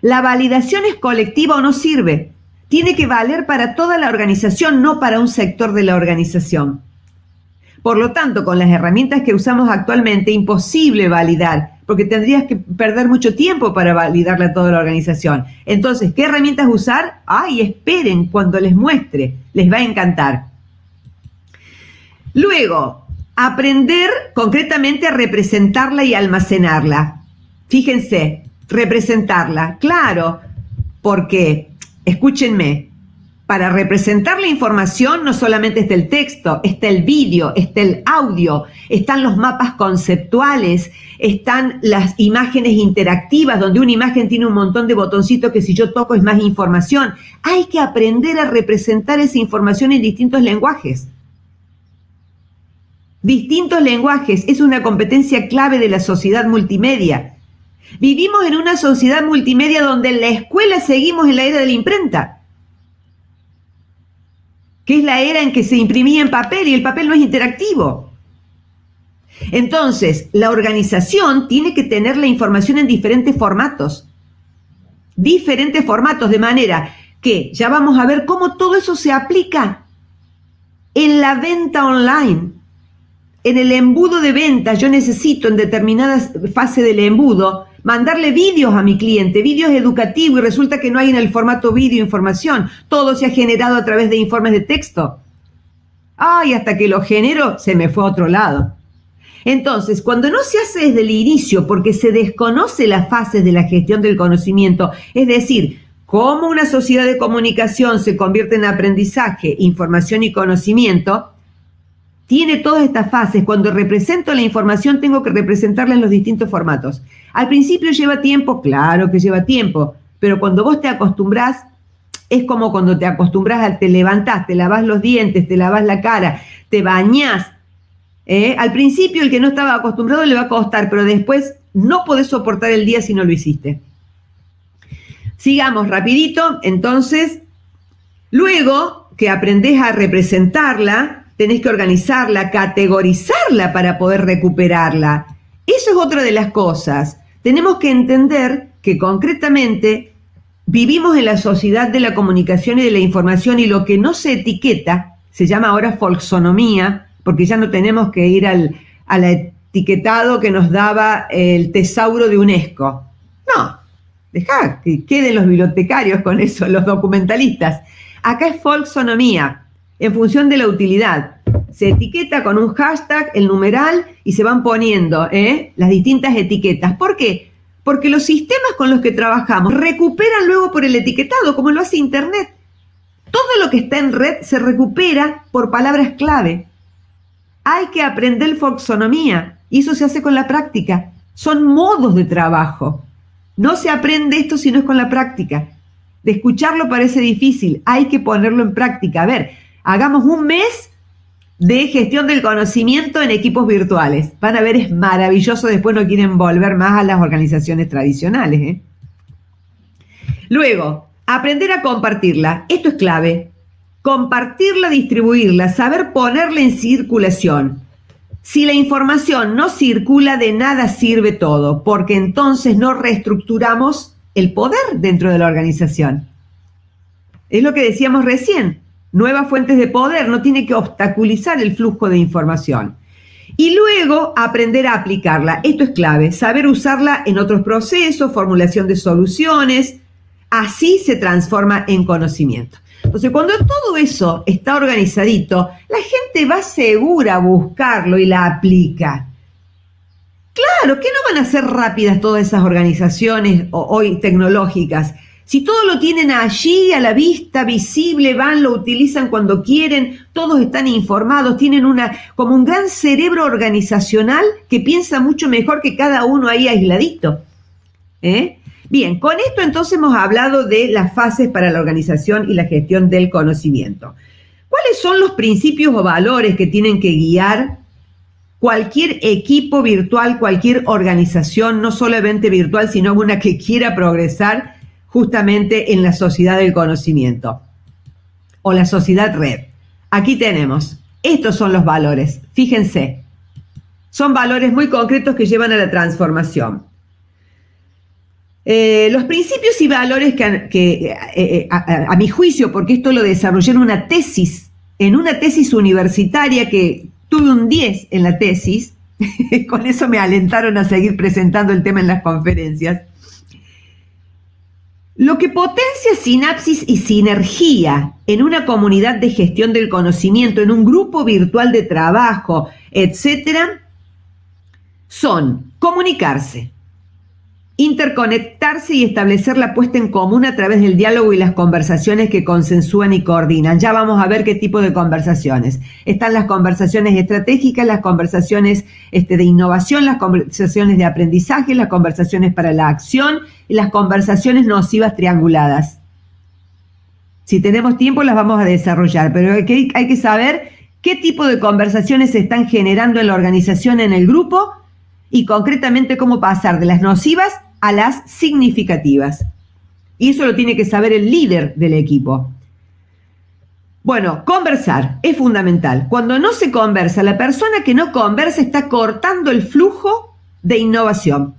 [SPEAKER 2] La validación es colectiva o no sirve. Tiene que valer para toda la organización, no para un sector de la organización. Por lo tanto, con las herramientas que usamos actualmente, imposible validar porque tendrías que perder mucho tiempo para validarle a toda la organización. Entonces, ¿qué herramientas usar? Ay, esperen cuando les muestre, les va a encantar. Luego, aprender concretamente a representarla y almacenarla. Fíjense, representarla, claro, porque, escúchenme, para representar la información no solamente está el texto, está el vídeo, está el audio, están los mapas conceptuales, están las imágenes interactivas, donde una imagen tiene un montón de botoncitos que si yo toco es más información. Hay que aprender a representar esa información en distintos lenguajes. Distintos lenguajes es una competencia clave de la sociedad multimedia. Vivimos en una sociedad multimedia donde en la escuela seguimos en la era de la imprenta que es la era en que se imprimía en papel y el papel no es interactivo. Entonces, la organización tiene que tener la información en diferentes formatos. Diferentes formatos, de manera que ya vamos a ver cómo todo eso se aplica en la venta online. En el embudo de venta, yo necesito en determinada fase del embudo mandarle vídeos a mi cliente, vídeos educativos, y resulta que no hay en el formato vídeo información. Todo se ha generado a través de informes de texto. Ay, hasta que lo genero, se me fue a otro lado. Entonces, cuando no se hace desde el inicio porque se desconoce las fases de la gestión del conocimiento, es decir, cómo una sociedad de comunicación se convierte en aprendizaje, información y conocimiento, tiene todas estas fases. Cuando represento la información tengo que representarla en los distintos formatos. Al principio lleva tiempo, claro que lleva tiempo, pero cuando vos te acostumbras, es como cuando te acostumbras a te levantás, te lavas los dientes, te lavas la cara, te bañás. ¿eh? Al principio el que no estaba acostumbrado le va a costar, pero después no podés soportar el día si no lo hiciste. Sigamos rapidito, entonces, luego que aprendés a representarla, tenés que organizarla, categorizarla para poder recuperarla. Eso es otra de las cosas. Tenemos que entender que concretamente vivimos en la sociedad de la comunicación y de la información y lo que no se etiqueta se llama ahora folksonomía, porque ya no tenemos que ir al, etiquetado que nos daba el tesauro de UNESCO. No, deja que queden los bibliotecarios con eso, los documentalistas. Acá es folksonomía, en función de la utilidad. Se etiqueta con un hashtag, el numeral, y se van poniendo ¿eh? las distintas etiquetas. ¿Por qué? Porque los sistemas con los que trabajamos recuperan luego por el etiquetado, como lo hace Internet. Todo lo que está en red se recupera por palabras clave. Hay que aprender foxonomía y eso se hace con la práctica. Son modos de trabajo. No se aprende esto si no es con la práctica. De escucharlo parece difícil, hay que ponerlo en práctica. A ver, hagamos un mes de gestión del conocimiento en equipos virtuales. Van a ver, es maravilloso, después no quieren volver más a las organizaciones tradicionales. ¿eh? Luego, aprender a compartirla. Esto es clave. Compartirla, distribuirla, saber ponerla en circulación. Si la información no circula, de nada sirve todo, porque entonces no reestructuramos el poder dentro de la organización. Es lo que decíamos recién nuevas fuentes de poder, no tiene que obstaculizar el flujo de información. Y luego aprender a aplicarla. Esto es clave, saber usarla en otros procesos, formulación de soluciones, así se transforma en conocimiento. Entonces, cuando todo eso está organizadito, la gente va segura a buscarlo y la aplica. Claro, que no van a ser rápidas todas esas organizaciones hoy tecnológicas, si todo lo tienen allí a la vista, visible, van, lo utilizan cuando quieren, todos están informados, tienen una como un gran cerebro organizacional que piensa mucho mejor que cada uno ahí aisladito. ¿eh? Bien, con esto entonces hemos hablado de las fases para la organización y la gestión del conocimiento. ¿Cuáles son los principios o valores que tienen que guiar cualquier equipo virtual, cualquier organización, no solamente virtual, sino una que quiera progresar justamente en la sociedad del conocimiento o la sociedad red. Aquí tenemos, estos son los valores, fíjense, son valores muy concretos que llevan a la transformación. Eh, los principios y valores que, eh, eh, a, a, mi juicio, porque esto lo desarrollé en una tesis, en una tesis universitaria que tuve un 10 en la tesis, con eso me alentaron a seguir presentando el tema en las conferencias. Lo que potencia sinapsis y sinergia en una comunidad de gestión del conocimiento, en un grupo virtual de trabajo, etcétera, son comunicarse, interconectarse y establecer la puesta en común a través del diálogo y las conversaciones que consensúan y coordinan. Ya vamos a ver qué tipo de conversaciones. Están las conversaciones estratégicas, las conversaciones este, de innovación, las conversaciones de aprendizaje, las conversaciones para la acción y las conversaciones nocivas trianguladas. Si tenemos tiempo las vamos a desarrollar, pero hay que, hay que saber qué tipo de conversaciones se están generando en la organización, en el grupo, y concretamente cómo pasar de las nocivas a las significativas. Y eso lo tiene que saber el líder del equipo. Bueno, conversar es fundamental. Cuando no se conversa, la persona que no conversa está cortando el flujo de innovación.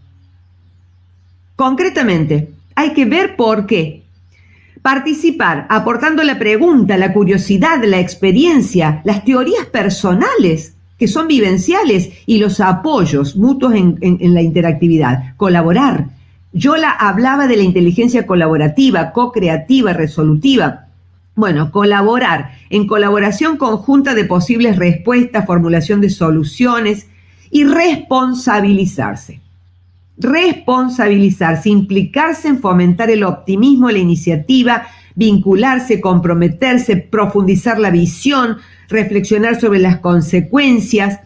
[SPEAKER 2] Concretamente, hay que ver por qué. Participar, aportando la pregunta, la curiosidad, la experiencia, las teorías personales que son vivenciales, y los apoyos mutuos en, la interactividad. Colaborar. Yo la hablaba de la inteligencia colaborativa, co-creativa, resolutiva. Bueno, colaborar en colaboración conjunta de posibles respuestas, formulación de soluciones y responsabilizarse. Responsabilizarse, implicarse en fomentar el optimismo, la iniciativa, vincularse, comprometerse, profundizar la visión, reflexionar sobre las consecuencias,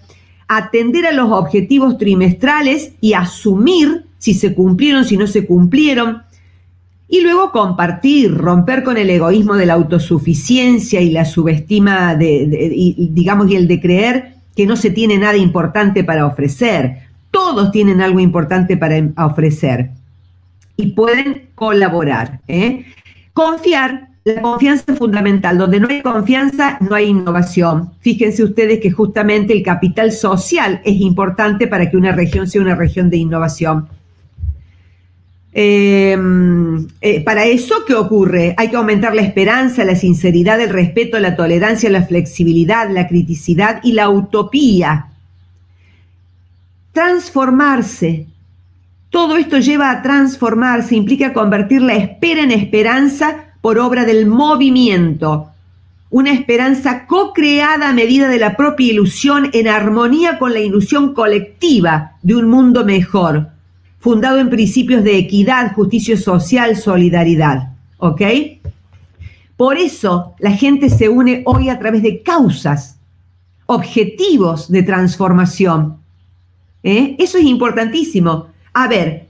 [SPEAKER 2] atender a los objetivos trimestrales y asumir si se cumplieron, si no se cumplieron, y luego compartir, romper con el egoísmo de la autosuficiencia y la subestima de, digamos, y el de creer que no se tiene nada importante para ofrecer. Todos tienen algo importante para ofrecer y pueden colaborar. ¿eh? Confiar, la confianza es fundamental. Donde no hay confianza, no hay innovación. Fíjense ustedes que justamente el capital social es importante para que una región sea una región de innovación. Eh, eh, para eso, ¿qué ocurre? Hay que aumentar la esperanza, la sinceridad, el respeto, la tolerancia, la flexibilidad, la criticidad y la utopía. Transformarse. Todo esto lleva a transformarse, implica convertir la espera en esperanza por obra del movimiento. Una esperanza co-creada a medida de la propia ilusión en armonía con la ilusión colectiva de un mundo mejor fundado en principios de equidad, justicia social, solidaridad. ¿Ok? Por eso la gente se une hoy a través de causas, objetivos de transformación. ¿Eh? Eso es importantísimo. A ver,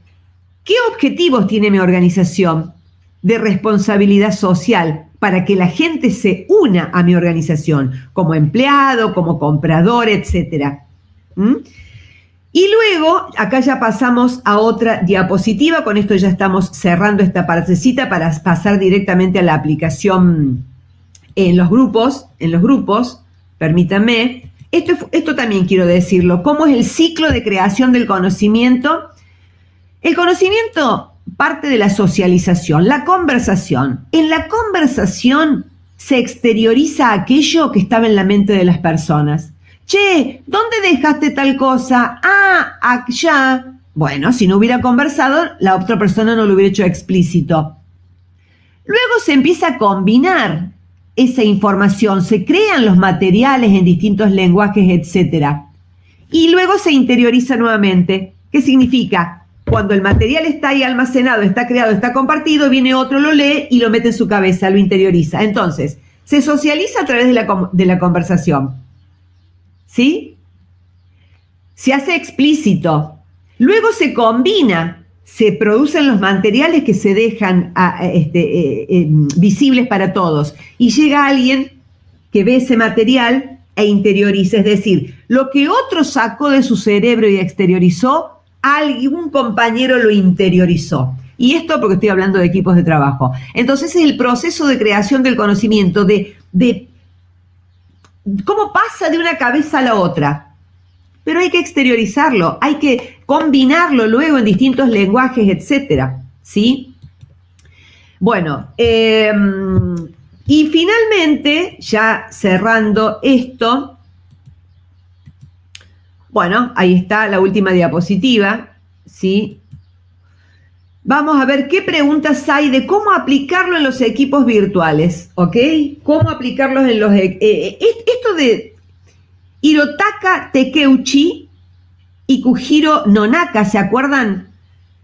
[SPEAKER 2] ¿qué objetivos tiene mi organización de responsabilidad social para que la gente se una a mi organización, como empleado, como comprador, etcétera? ¿Mm? Y luego, acá ya pasamos a otra diapositiva, con esto ya estamos cerrando esta partecita para pasar directamente a la aplicación en los grupos, en los grupos, permítanme. Esto, esto también quiero decirlo, cómo es el ciclo de creación del conocimiento. El conocimiento parte de la socialización, la conversación. En la conversación se exterioriza aquello que estaba en la mente de las personas. Che, ¿dónde dejaste tal cosa? Ah, allá. Bueno, si no hubiera conversado, la otra persona no lo hubiera hecho explícito. Luego se empieza a combinar esa información, se crean los materiales en distintos lenguajes, etc. Y luego se interioriza nuevamente. ¿Qué significa? Cuando el material está ahí almacenado, está creado, está compartido, viene otro, lo lee y lo mete en su cabeza, lo interioriza. Entonces, se socializa a través de la, de la conversación. ¿sí? Se hace explícito. Luego se combina, se producen los materiales que se dejan este, eh, eh, visibles para todos. Y llega alguien que ve ese material e interioriza. Es decir, lo que otro sacó de su cerebro y exteriorizó, algún compañero lo interiorizó. Y esto porque estoy hablando de equipos de trabajo. Entonces es el proceso de creación del conocimiento, de, cómo pasa de una cabeza a la otra. Pero hay que exteriorizarlo, hay que combinarlo luego en distintos lenguajes, etcétera. ¿Sí? Bueno, em, y finalmente, ya cerrando esto, bueno, ahí está la última diapositiva, ¿sí? Vamos a ver qué preguntas hay de cómo aplicarlo en los equipos virtuales, ¿ok? ¿Cómo aplicarlos en los... Eh, eh, esto de Hirotaka Tekeuchi y Kujiro Nonaka, ¿se acuerdan?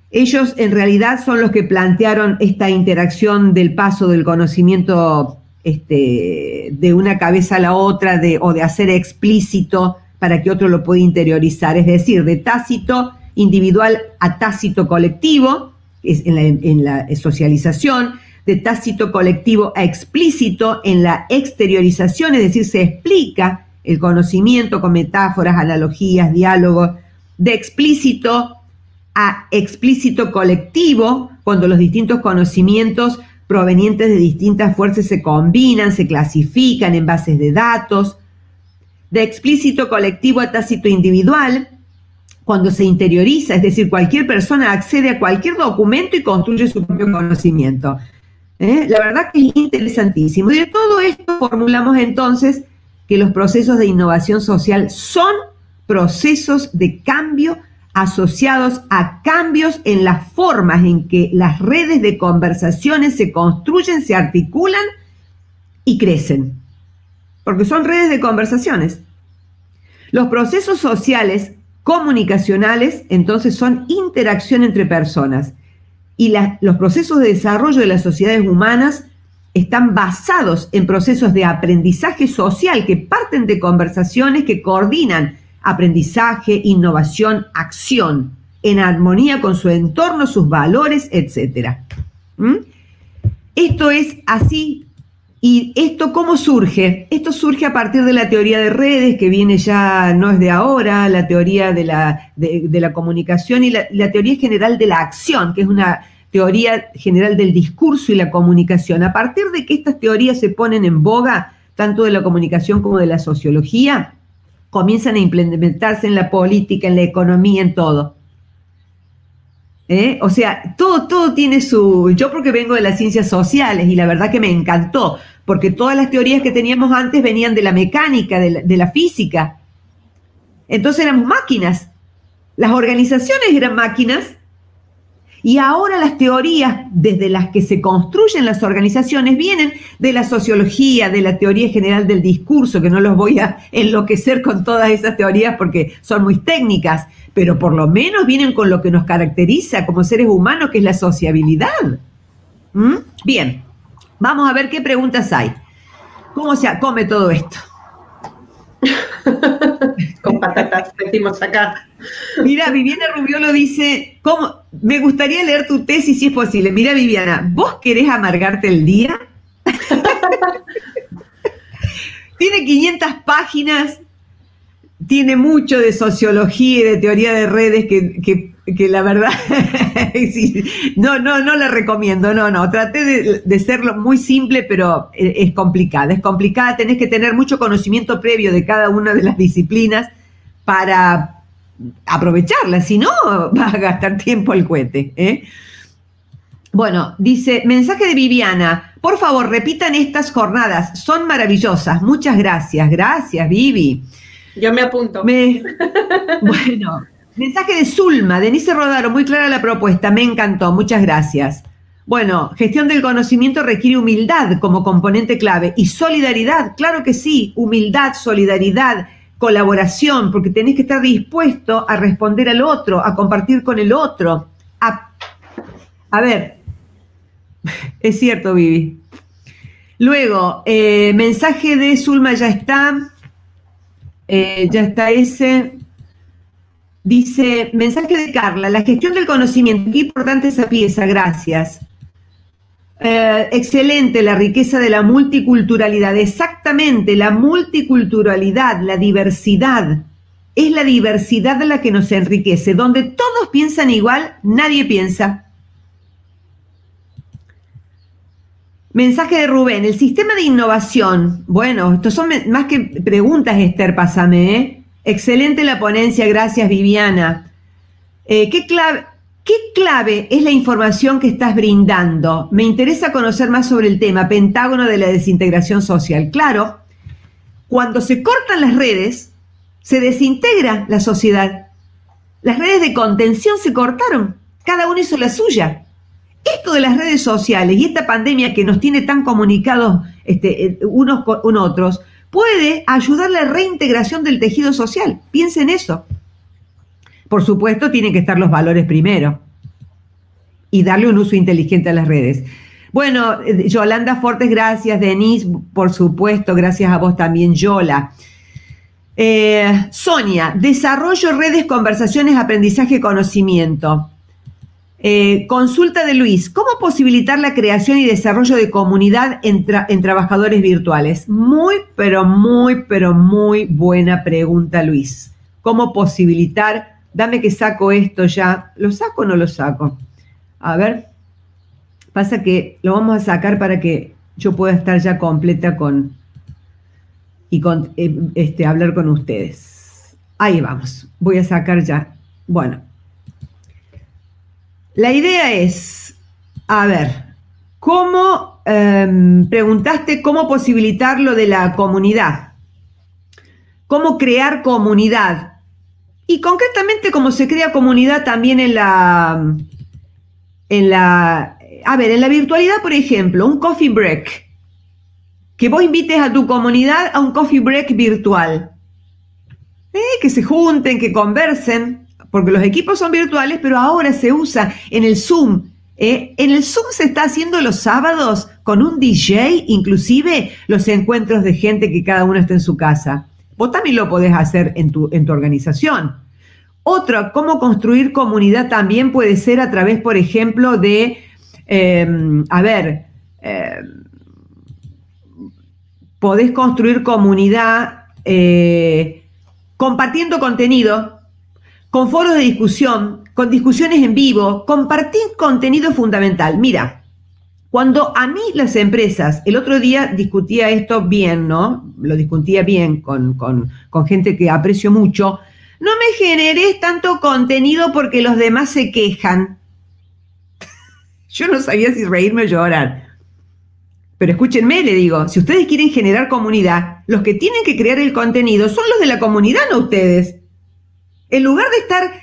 [SPEAKER 2] Ellos en realidad son los que plantearon esta interacción del paso del conocimiento este, de una cabeza a la otra o de hacer explícito para que otro lo pueda interiorizar, es decir, de tácito individual a tácito colectivo en la, socialización, de tácito colectivo a explícito en la exteriorización, es decir, se explica el conocimiento con metáforas, analogías, diálogos, de explícito a explícito colectivo, cuando los distintos conocimientos provenientes de distintas fuerzas se combinan, se clasifican en bases de datos, de explícito colectivo a tácito individual, cuando se interioriza, es decir, cualquier persona accede a cualquier documento y construye su propio conocimiento. ¿Eh? La verdad que es interesantísimo. Y de todo esto formulamos entonces que los procesos de innovación social son procesos de cambio asociados a cambios en las formas en que las redes de conversaciones se construyen, se articulan y crecen. Porque son redes de conversaciones. Los procesos sociales comunicacionales, entonces son interacción entre personas. Y los procesos de desarrollo de las sociedades humanas están basados en procesos de aprendizaje social que parten de conversaciones que coordinan aprendizaje, innovación, acción, en armonía con su entorno, sus valores, etc. ¿Mm? Esto es así. ¿Y esto cómo surge? Esto surge a partir de la teoría de redes, que viene ya, no es de ahora, la teoría de la, de, la comunicación y la, la teoría general de la acción, que es una teoría general del discurso y la comunicación. A partir de que estas teorías se ponen en boga, tanto de la comunicación como de la sociología, comienzan a implementarse en la política, en la economía, en todo. ¿Eh? O sea, todo, todo tiene su... Yo porque vengo de las ciencias sociales y la verdad que me encantó, porque todas las teorías que teníamos antes venían de la mecánica, de la, de la física. Entonces éramos máquinas. Las organizaciones eran máquinas y ahora las teorías desde las que se construyen las organizaciones vienen de la sociología, de la teoría general del discurso, que no los voy a enloquecer con todas esas teorías porque son muy técnicas, pero por lo menos vienen con lo que nos caracteriza como seres humanos, que es la sociabilidad. ¿Mm? Bien, vamos a ver qué preguntas hay. ¿Cómo se come todo esto?
[SPEAKER 1] Con patatas, decimos acá.
[SPEAKER 2] Mira, Viviana Rubiolo dice, ¿cómo? me gustaría leer tu tesis si es posible. Mira, Viviana, ¿vos querés amargarte el día? tiene 500 páginas, tiene mucho de sociología y de teoría de redes que, la verdad, no, no, no la recomiendo, no, no, traté de, de serlo muy simple, pero es complicada, es complicada, tenés que tener mucho conocimiento previo de cada una de las disciplinas para aprovecharla, si no, va a gastar tiempo el cohete. ¿eh? Bueno, dice, mensaje de Viviana, por favor, repitan estas jornadas, son maravillosas, muchas gracias, gracias, Vivi.
[SPEAKER 1] Yo me apunto.
[SPEAKER 2] bueno, mensaje de Zulma, Denise Rodaro, muy clara la propuesta, me encantó, muchas gracias. Bueno, gestión del conocimiento requiere humildad como componente clave y solidaridad, claro que sí, humildad, solidaridad, colaboración, porque tenés que estar dispuesto a responder al otro, a compartir con el otro. A, ver, es cierto, Vivi. Luego, eh, mensaje de Zulma ya está. Eh, ya está ese. Dice, mensaje de Carla, la gestión del conocimiento, qué importante esa pieza, gracias. Eh, excelente la riqueza de la multiculturalidad, exactamente, la multiculturalidad, la diversidad. Es la diversidad la que nos enriquece. Donde todos piensan igual, nadie piensa. Mensaje de Rubén, el sistema de innovación. Bueno, estos son más que preguntas, Esther, pásame. ¿eh? Excelente la ponencia, gracias Viviana. Eh, ¿qué, clave, ¿Qué clave es la información que estás brindando? Me interesa conocer más sobre el tema, Pentágono de la desintegración social. Claro, cuando se cortan las redes, se desintegra la sociedad. Las redes de contención se cortaron, cada uno hizo la suya. Esto de las redes sociales y esta pandemia que nos tiene tan comunicados este, eh, unos con otros, puede ayudar la reintegración del tejido social. Piensen eso. Por supuesto, tienen que estar los valores primero y darle un uso inteligente a las redes. Bueno, eh, Yolanda Fortes, gracias. Denise, por supuesto, gracias a vos también, Yola. Eh, Sonia, desarrollo redes, conversaciones, aprendizaje, conocimiento. Eh, consulta de Luis, ¿cómo posibilitar la creación y desarrollo de comunidad en, trabajadores virtuales? Muy, pero muy, pero muy buena pregunta, Luis. ¿Cómo posibilitar dame que saco esto ya. ¿Lo saco o no lo saco? A ver, pasa que lo vamos a sacar para que yo pueda estar ya completa con y con eh, este hablar con ustedes. Ahí vamos. Voy a sacar ya. Bueno. La idea es, a ver, ¿cómo em, preguntaste cómo posibilitar lo de la comunidad? ¿Cómo crear comunidad? Y concretamente cómo se crea comunidad también en la, en la, a ver, en la virtualidad, por ejemplo, un coffee break. Que vos invites a tu comunidad a un coffee break virtual. Eh, que se junten, que conversen, porque los equipos son virtuales, pero ahora se usa en el Zoom. Eh, en el Zoom se está haciendo los sábados con un DJ, inclusive los encuentros de gente que cada uno está en su casa. Vos también lo podés hacer en tu, organización. Otra, cómo construir comunidad también puede ser a través, por ejemplo, de, em, a ver, em, podés construir comunidad eh, compartiendo contenido, con foros de discusión, con discusiones en vivo, compartir contenido fundamental. Mira, cuando a mí las empresas, el otro día discutía esto bien, ¿no? Lo discutía bien con, con, gente que aprecio mucho, no me generé tanto contenido porque los demás se quejan. Yo no sabía si reírme o llorar. Pero escúchenme, le digo, si ustedes quieren generar comunidad, los que tienen que crear el contenido son los de la comunidad, no ustedes. En lugar de estar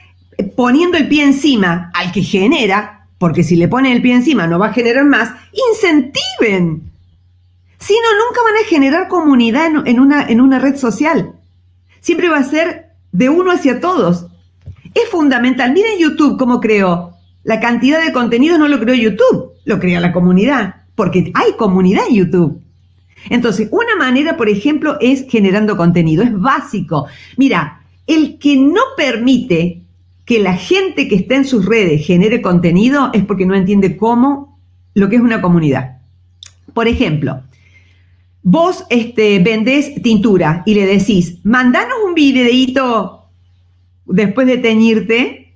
[SPEAKER 2] poniendo el pie encima al que genera, porque si le ponen el pie encima no va a generar más, incentiven. Si no, nunca van a generar comunidad en, una, en una red social. Siempre va a ser de uno hacia todos. Es fundamental. Miren YouTube cómo creó. La cantidad de contenido no lo creó YouTube, lo crea la comunidad porque hay comunidad en YouTube. Entonces, una manera, por ejemplo, es generando contenido, es básico. Mira, el que no permite que la gente que está en sus redes genere contenido es porque no entiende cómo lo que es una comunidad. Por ejemplo, vos este, vendés tintura y le decís, mandanos un videito después de teñirte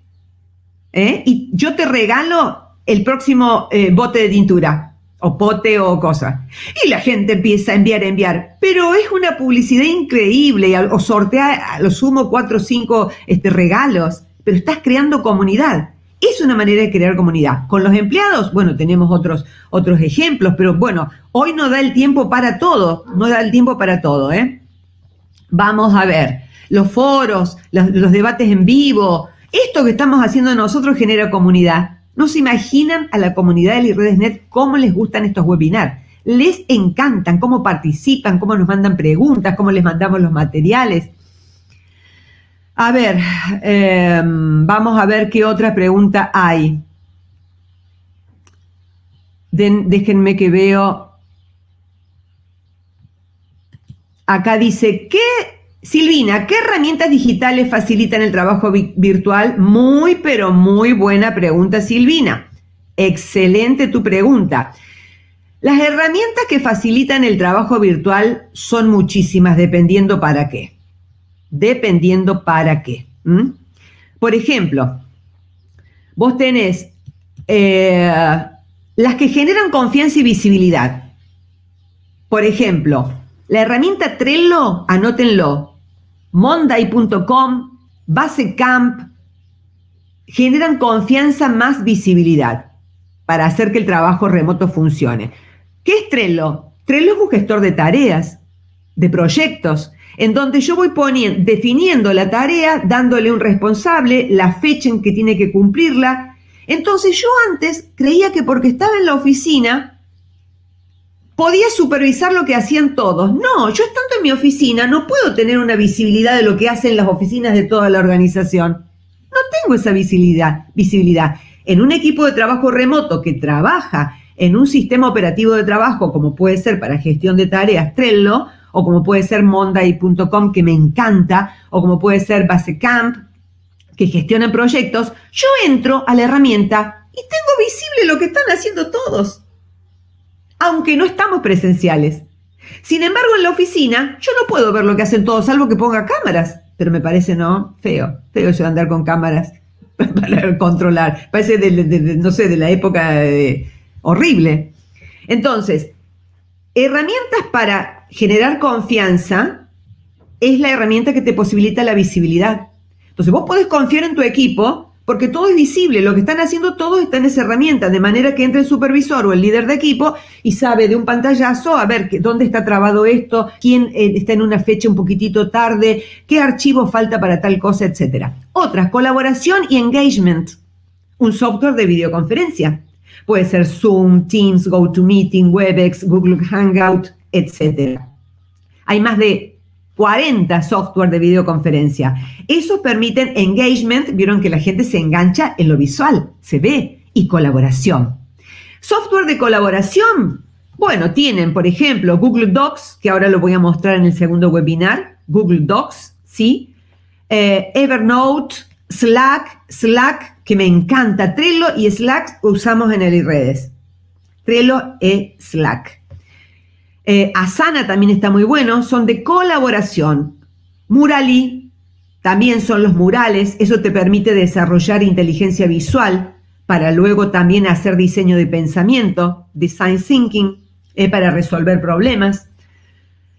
[SPEAKER 2] ¿eh? y yo te regalo el próximo eh, bote de tintura o pote o cosa. Y la gente empieza a enviar, a enviar. Pero es una publicidad increíble, o sortea a lo sumo cuatro o cinco este, regalos, pero estás creando comunidad. Es una manera de crear comunidad. Con los empleados, bueno, tenemos otros, otros ejemplos, pero bueno, hoy no da el tiempo para todo, no da el tiempo para todo, ¿eh? Vamos a ver, los foros, los, los debates en vivo, esto que estamos haciendo nosotros genera comunidad no se imaginan a la comunidad de RedesNet cómo les gustan estos webinars. Les encantan cómo participan, cómo nos mandan preguntas, cómo les mandamos los materiales. A ver, em, vamos a ver qué otra pregunta hay. déjenme que veo. Acá dice, ¿qué Silvina, ¿qué herramientas digitales facilitan el trabajo virtual? Muy, pero muy buena pregunta, Silvina. Excelente tu pregunta. Las herramientas que facilitan el trabajo virtual son muchísimas, dependiendo para qué. Dependiendo para qué. Por ejemplo, vos tenés eh, las que generan confianza y visibilidad. Por ejemplo, la herramienta Trello, anótenlo, Monday.com, Basecamp, generan confianza más visibilidad para hacer que el trabajo remoto funcione. ¿Qué es Trello? Trello es un gestor de tareas, de proyectos, en donde yo voy poniendo, definiendo la tarea, dándole un responsable, la fecha en que tiene que cumplirla. Entonces yo antes creía que porque estaba en la oficina, podía supervisar lo que hacían todos. No, yo estando en mi oficina no puedo tener una visibilidad de lo que hacen las oficinas de toda la organización. No tengo esa visibilidad. visibilidad. En un equipo de trabajo remoto que trabaja en un sistema operativo de trabajo, como puede ser para gestión de tareas Trello, o como puede ser Monday.com, que me encanta, o como puede ser Basecamp, que gestiona proyectos, yo entro a la herramienta y tengo visible lo que están haciendo todos aunque no estamos presenciales. Sin embargo, en la oficina yo no puedo ver lo que hacen todos, salvo que ponga cámaras. Pero me parece, ¿no? Feo, feo de andar con cámaras para controlar. Parece, de, no sé, de la época horrible. Entonces, herramientas para generar confianza es la herramienta que te posibilita la visibilidad. Entonces, vos podés confiar en tu equipo porque todo es visible, lo que están haciendo todos está en esa herramienta, de manera que entra el supervisor o el líder de equipo y sabe de un pantallazo a ver dónde está trabado esto, quién eh, está en una fecha un poquitito tarde, qué archivo falta para tal cosa, etc. Otras, colaboración y engagement, un software de videoconferencia. Puede ser Zoom, Teams, GoToMeeting, WebEx, Google Hangout, etc. Hay más de 40 software de videoconferencia. Esos permiten engagement, vieron que la gente se engancha en lo visual, se ve, y colaboración. Software de colaboración, bueno, tienen, por ejemplo, Google Docs, que ahora lo voy a mostrar en el segundo webinar, Google Docs, ¿sí? Eh, Evernote, Slack, Slack, que me encanta, Trello y Slack usamos en el redes. Trello y Slack. Eh, Asana también está muy bueno, son de colaboración. Murali, también son los murales, eso te permite desarrollar inteligencia visual para luego también hacer diseño de pensamiento, design thinking, eh, para resolver problemas.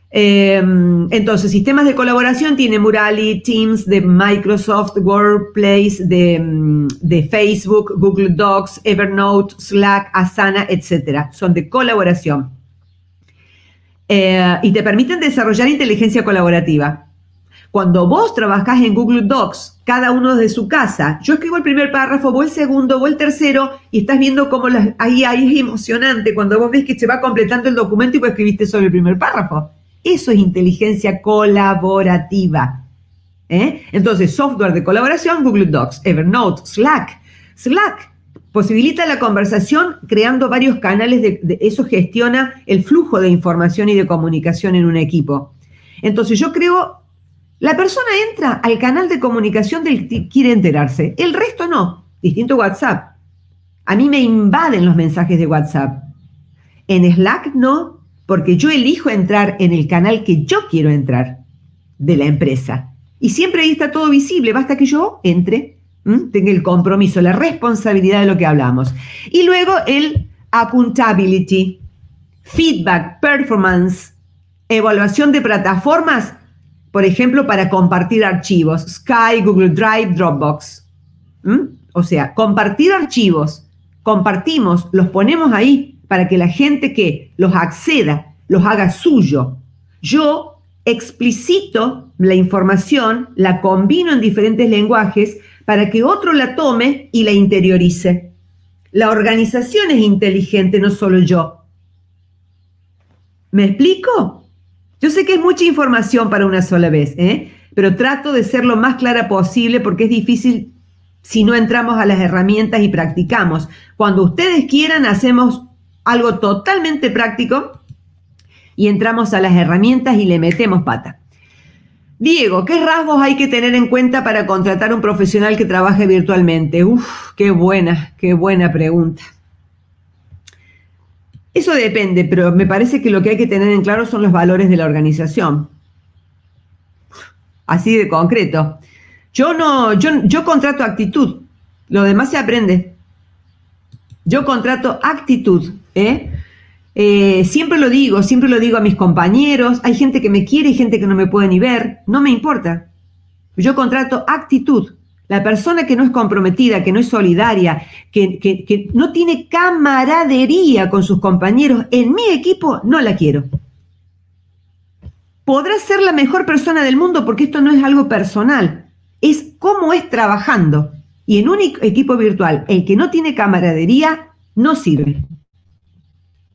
[SPEAKER 2] Em, entonces, sistemas de colaboración tiene Murali, Teams de Microsoft, Workplace de, mm, de, Facebook, Google Docs, Evernote, Slack, Asana, etc. Son de colaboración. Eh, y te permiten desarrollar inteligencia colaborativa. Cuando vos trabajás en Google Docs, cada uno de su casa, yo escribo el primer párrafo, vos el segundo, vos el tercero, y estás viendo cómo ahí, ahí es emocionante cuando vos ves que se va completando el documento y vos escribiste solo el primer párrafo. Eso es inteligencia colaborativa. ¿eh? Entonces, software de colaboración, Google Docs, Evernote, Slack. Slack posibilita la conversación creando varios canales, de, eso gestiona el flujo de información y de comunicación en un equipo. Entonces, yo creo, la persona entra al canal de comunicación del que quiere enterarse, el resto no, distinto WhatsApp. A mí me invaden los mensajes de WhatsApp. En Slack no, porque yo elijo entrar en el canal que yo quiero entrar de la empresa. Y siempre ahí está todo visible, basta que yo entre, tenga el compromiso, la responsabilidad de lo que hablamos. Y luego el accountability, feedback, performance, evaluación de plataformas, por ejemplo, para compartir archivos, Sky, Google Drive, Dropbox. O sea, compartir archivos, compartimos, los ponemos ahí para que la gente que los acceda, los haga suyo. Yo explicito la información, la combino en diferentes lenguajes para que otro la tome y la interiorice. La organización es inteligente, no solo yo. ¿Me explico? Yo sé que es mucha información para una sola vez, ¿eh? pero trato de ser lo más clara posible porque es difícil si no entramos a las herramientas y practicamos. Cuando ustedes quieran, hacemos algo totalmente práctico y entramos a las herramientas y le metemos pata. Diego, ¿qué rasgos hay que tener en cuenta para contratar un profesional que trabaje virtualmente? Uf, qué buena, qué buena pregunta. Eso depende, pero me parece que lo que hay que tener en claro son los valores de la organización. Así de concreto. Yo no, yo, yo contrato actitud, lo demás se aprende. Yo contrato actitud, ¿eh? ¿Eh? siempre lo digo, siempre lo digo a mis compañeros, hay gente que me quiere y gente que no me puede ni ver, no me importa. Yo contrato actitud. La persona que no es comprometida, que no es solidaria, que, que no tiene camaradería con sus compañeros, en mi equipo no la quiero. Podrá ser la mejor persona del mundo porque esto no es algo personal, es cómo es trabajando. Y en un equipo virtual, el que no tiene camaradería no sirve.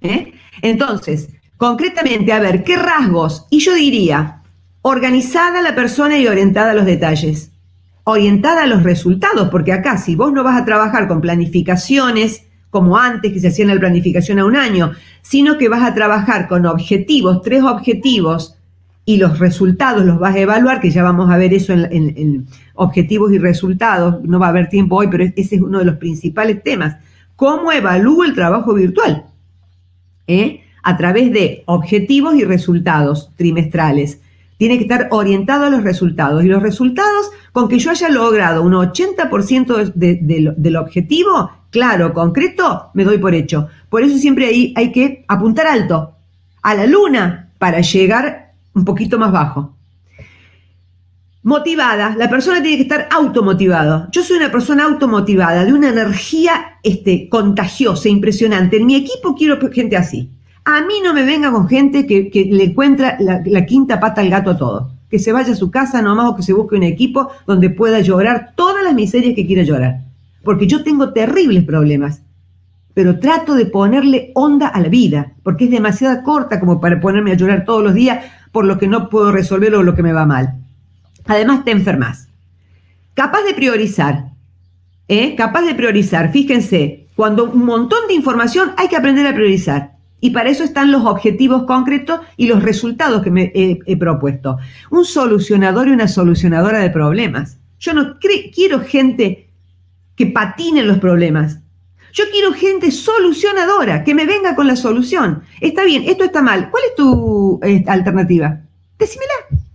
[SPEAKER 2] ¿Eh? Entonces, concretamente, a ver, ¿qué rasgos? Y yo diría, organizada la persona y orientada a los detalles, orientada a los resultados, porque acá si vos no vas a trabajar con planificaciones como antes que se hacían la planificación a un año, sino que vas a trabajar con objetivos, tres objetivos, y los resultados los vas a evaluar, que ya vamos a ver eso en, objetivos y resultados, no va a haber tiempo hoy, pero ese es uno de los principales temas. ¿Cómo evalúo el trabajo virtual? ¿Eh? A través de objetivos y resultados trimestrales. Tiene que estar orientado a los resultados. Y los resultados, con que yo haya logrado un 80% del objetivo, claro, concreto, me doy por hecho. Por eso siempre hay, hay que apuntar alto a la luna para llegar un poquito más bajo. Motivada, la persona tiene que estar automotivada. Yo soy una persona automotivada, de una energía este, contagiosa, impresionante. En mi equipo quiero gente así. A mí no me venga con gente que, le encuentra la, la, quinta pata al gato a todo. Que se vaya a su casa nomás o que se busque un equipo donde pueda llorar todas las miserias que quiera llorar. Porque yo tengo terribles problemas. pero trato de ponerle onda a la vida, porque es demasiado corta como para ponerme a llorar todos los días por lo que no puedo resolver o lo que me va mal. Además, te enfermas. Capaz de priorizar, ¿eh? Capaz de priorizar. Fíjense, cuando un montón de información hay que aprender a priorizar. Y para eso están los objetivos concretos y los resultados que me he, propuesto. Un solucionador y una solucionadora de problemas. Yo no quiero gente que patine los problemas. Yo quiero gente solucionadora, que me venga con la solución. Está bien, esto está mal. ¿Cuál es tu eh, alternativa? Decímela.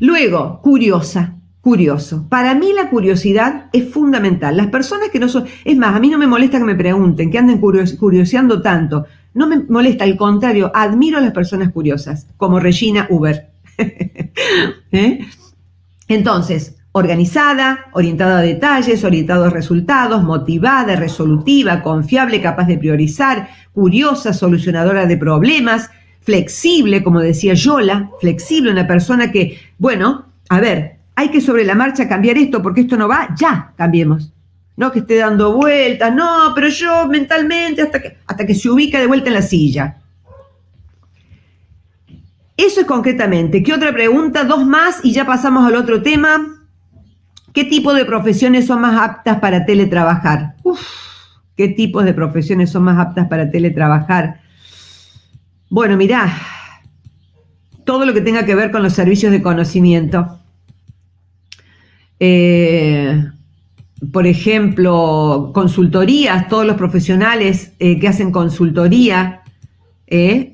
[SPEAKER 2] Luego, curiosa curioso. Para mí la curiosidad es fundamental. Las personas que no son... Es más, a mí no me molesta que me pregunten, que anden curioseando tanto. No me molesta, al contrario, admiro a las personas curiosas, como Regina Uber. ¿Eh? Entonces, organizada, orientada a detalles, orientada a resultados, motivada, resolutiva, confiable, capaz de priorizar, curiosa, solucionadora de problemas, flexible, como decía Yola, flexible, una persona que, bueno, a ver, hay que sobre la marcha cambiar esto porque esto no va, ya cambiemos. No que esté dando vueltas, no, pero yo mentalmente hasta que, hasta que se ubica de vuelta en la silla. Eso es concretamente. ¿Qué otra pregunta? Dos más y ya pasamos al otro tema. ¿Qué tipo de profesiones son más aptas para teletrabajar? ¿Qué tipos de profesiones son más aptas para teletrabajar? Bueno, mirá, todo lo que tenga que ver con los servicios de conocimiento. Eh, por ejemplo, consultorías, todos los profesionales eh, que hacen consultoría, eh,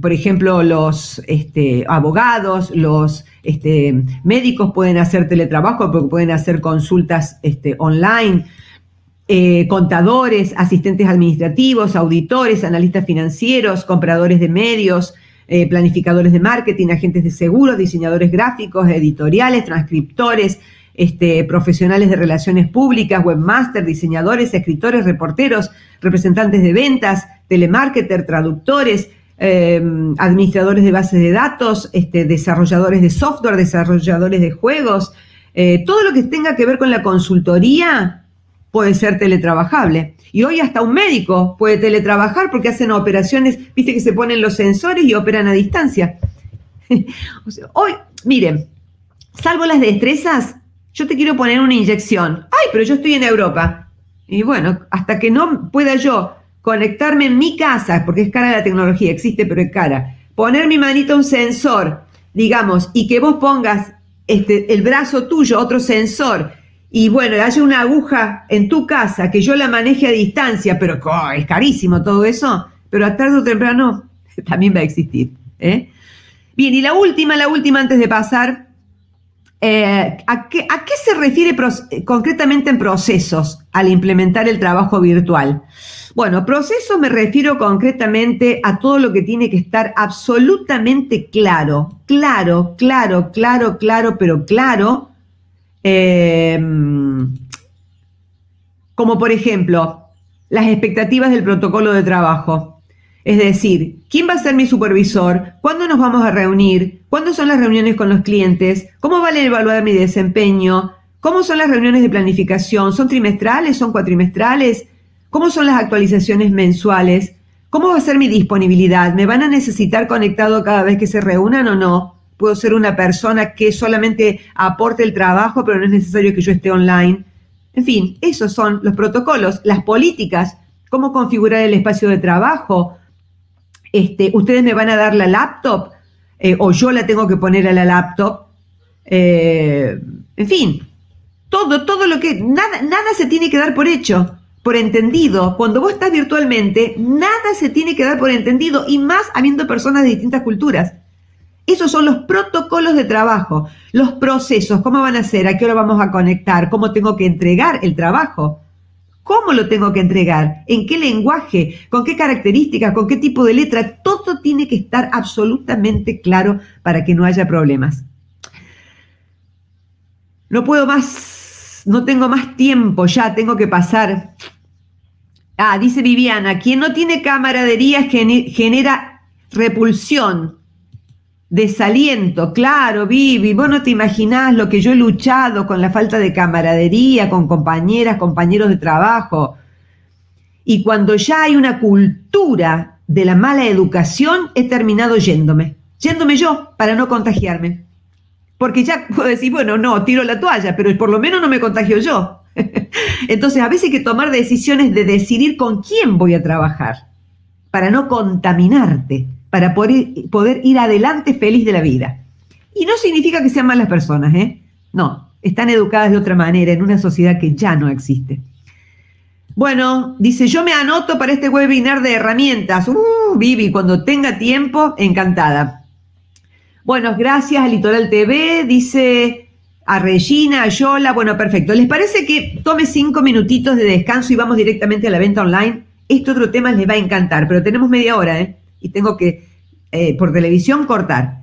[SPEAKER 2] por ejemplo, los este, abogados, los este, médicos pueden hacer teletrabajo porque pueden hacer consultas este, online, contadores, asistentes administrativos, auditores, analistas financieros, compradores de medios, eh, planificadores de marketing, agentes de seguros, diseñadores gráficos, editoriales, transcriptores, este, profesionales de relaciones públicas, webmaster, diseñadores, escritores, reporteros, representantes de ventas, telemarketer, traductores, eh, administradores de bases de datos, este, desarrolladores de software, desarrolladores de juegos, eh, todo lo que tenga que ver con la consultoría puede ser teletrabajable. Y hoy hasta un médico puede teletrabajar porque hacen operaciones, viste que se ponen los sensores y operan a distancia. hoy, miren, salvo las destrezas, yo te quiero poner una inyección. Ay, pero yo estoy en Europa. Y bueno, hasta que no pueda yo conectarme en mi casa, porque es cara la tecnología, existe, pero es cara, poner mi manito a un sensor, digamos, y que vos pongas este, el brazo tuyo, otro sensor, y bueno, haya una aguja en tu casa que yo la maneje a distancia, pero es carísimo todo eso, pero a tarde o temprano también va a existir. ¿eh? Bien, y la última, la última antes de pasar, eh, ¿a, qué, ¿a, qué, se refiere concretamente en procesos al implementar el trabajo virtual? Bueno, procesos me refiero concretamente a todo lo que tiene que estar absolutamente claro, claro, claro, claro, claro, pero claro Em, como por ejemplo, las expectativas del protocolo de trabajo. Es decir, ¿quién va a ser mi supervisor? ¿Cuándo nos vamos a reunir? ¿Cuándo son las reuniones con los clientes? ¿Cómo vale evaluar mi desempeño? ¿Cómo son las reuniones de planificación? ¿Son trimestrales? ¿Son cuatrimestrales? ¿Cómo son las actualizaciones mensuales? ¿Cómo va a ser mi disponibilidad? ¿Me van a necesitar conectado cada vez que se reúnan o no? Puedo ser una persona que solamente aporte el trabajo, pero no es necesario que yo esté online. En fin, esos son los protocolos, las políticas, cómo configurar el espacio de trabajo. Este, ustedes me van a dar la laptop eh, o yo la tengo que poner a la laptop. Eh, en fin, todo, todo lo que, nada, nada se tiene que dar por hecho, por entendido. Cuando vos estás virtualmente, nada se tiene que dar por entendido y más habiendo personas de distintas culturas. Esos son los protocolos de trabajo, los procesos, cómo van a ser, a qué hora vamos a conectar, cómo tengo que entregar el trabajo, cómo lo tengo que entregar, en qué lenguaje, con qué características, con qué tipo de letra, todo tiene que estar absolutamente claro para que no haya problemas. No puedo más, no tengo más tiempo, ya tengo que pasar. Ah, dice Viviana, quien no tiene camaradería genera repulsión desaliento, claro, Vivi, vos no te imaginás lo que yo he luchado con la falta de camaradería, con compañeras, compañeros de trabajo. Y cuando ya hay una cultura de la mala educación, he terminado yéndome. Yéndome yo para no contagiarme. Porque ya puedo decir, bueno, no, tiro la toalla, pero por lo menos no me contagio yo. Entonces, a veces hay que tomar decisiones de decidir con quién voy a trabajar para no contaminarte, para poder, poder ir adelante feliz de la vida. Y no significa que sean malas personas, ¿eh? No, están educadas de otra manera en una sociedad que ya no existe. Bueno, dice, yo me anoto para este webinar de herramientas. Uh, Vivi, cuando tenga tiempo, encantada. Bueno, gracias a Litoral TV, dice a Regina, a Yola. Bueno, perfecto. ¿Les parece que tome cinco minutitos de descanso y vamos directamente a la venta online? Este otro tema les va a encantar, pero tenemos media hora, ¿eh? Y tengo que, eh, por televisión, cortar.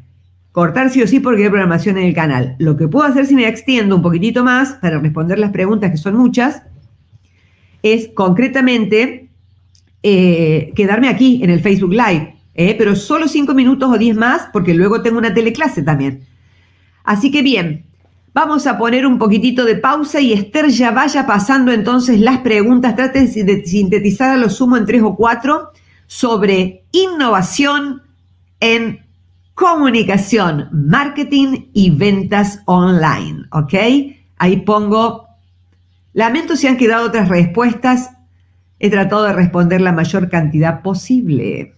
[SPEAKER 2] Cortar sí o sí porque hay programación en el canal. Lo que puedo hacer si me extiendo un poquitito más para responder las preguntas, que son muchas, es concretamente eh, quedarme aquí en el Facebook Live, ¿eh? pero solo cinco minutos o diez más porque luego tengo una teleclase también. Así que bien, vamos a poner un poquitito de pausa y Esther ya vaya pasando entonces las preguntas. Trate de sintetizar a lo sumo en tres o cuatro sobre innovación en comunicación, marketing y ventas online, ¿ok? Ahí pongo Lamento si han quedado otras respuestas. He tratado de responder la mayor cantidad posible.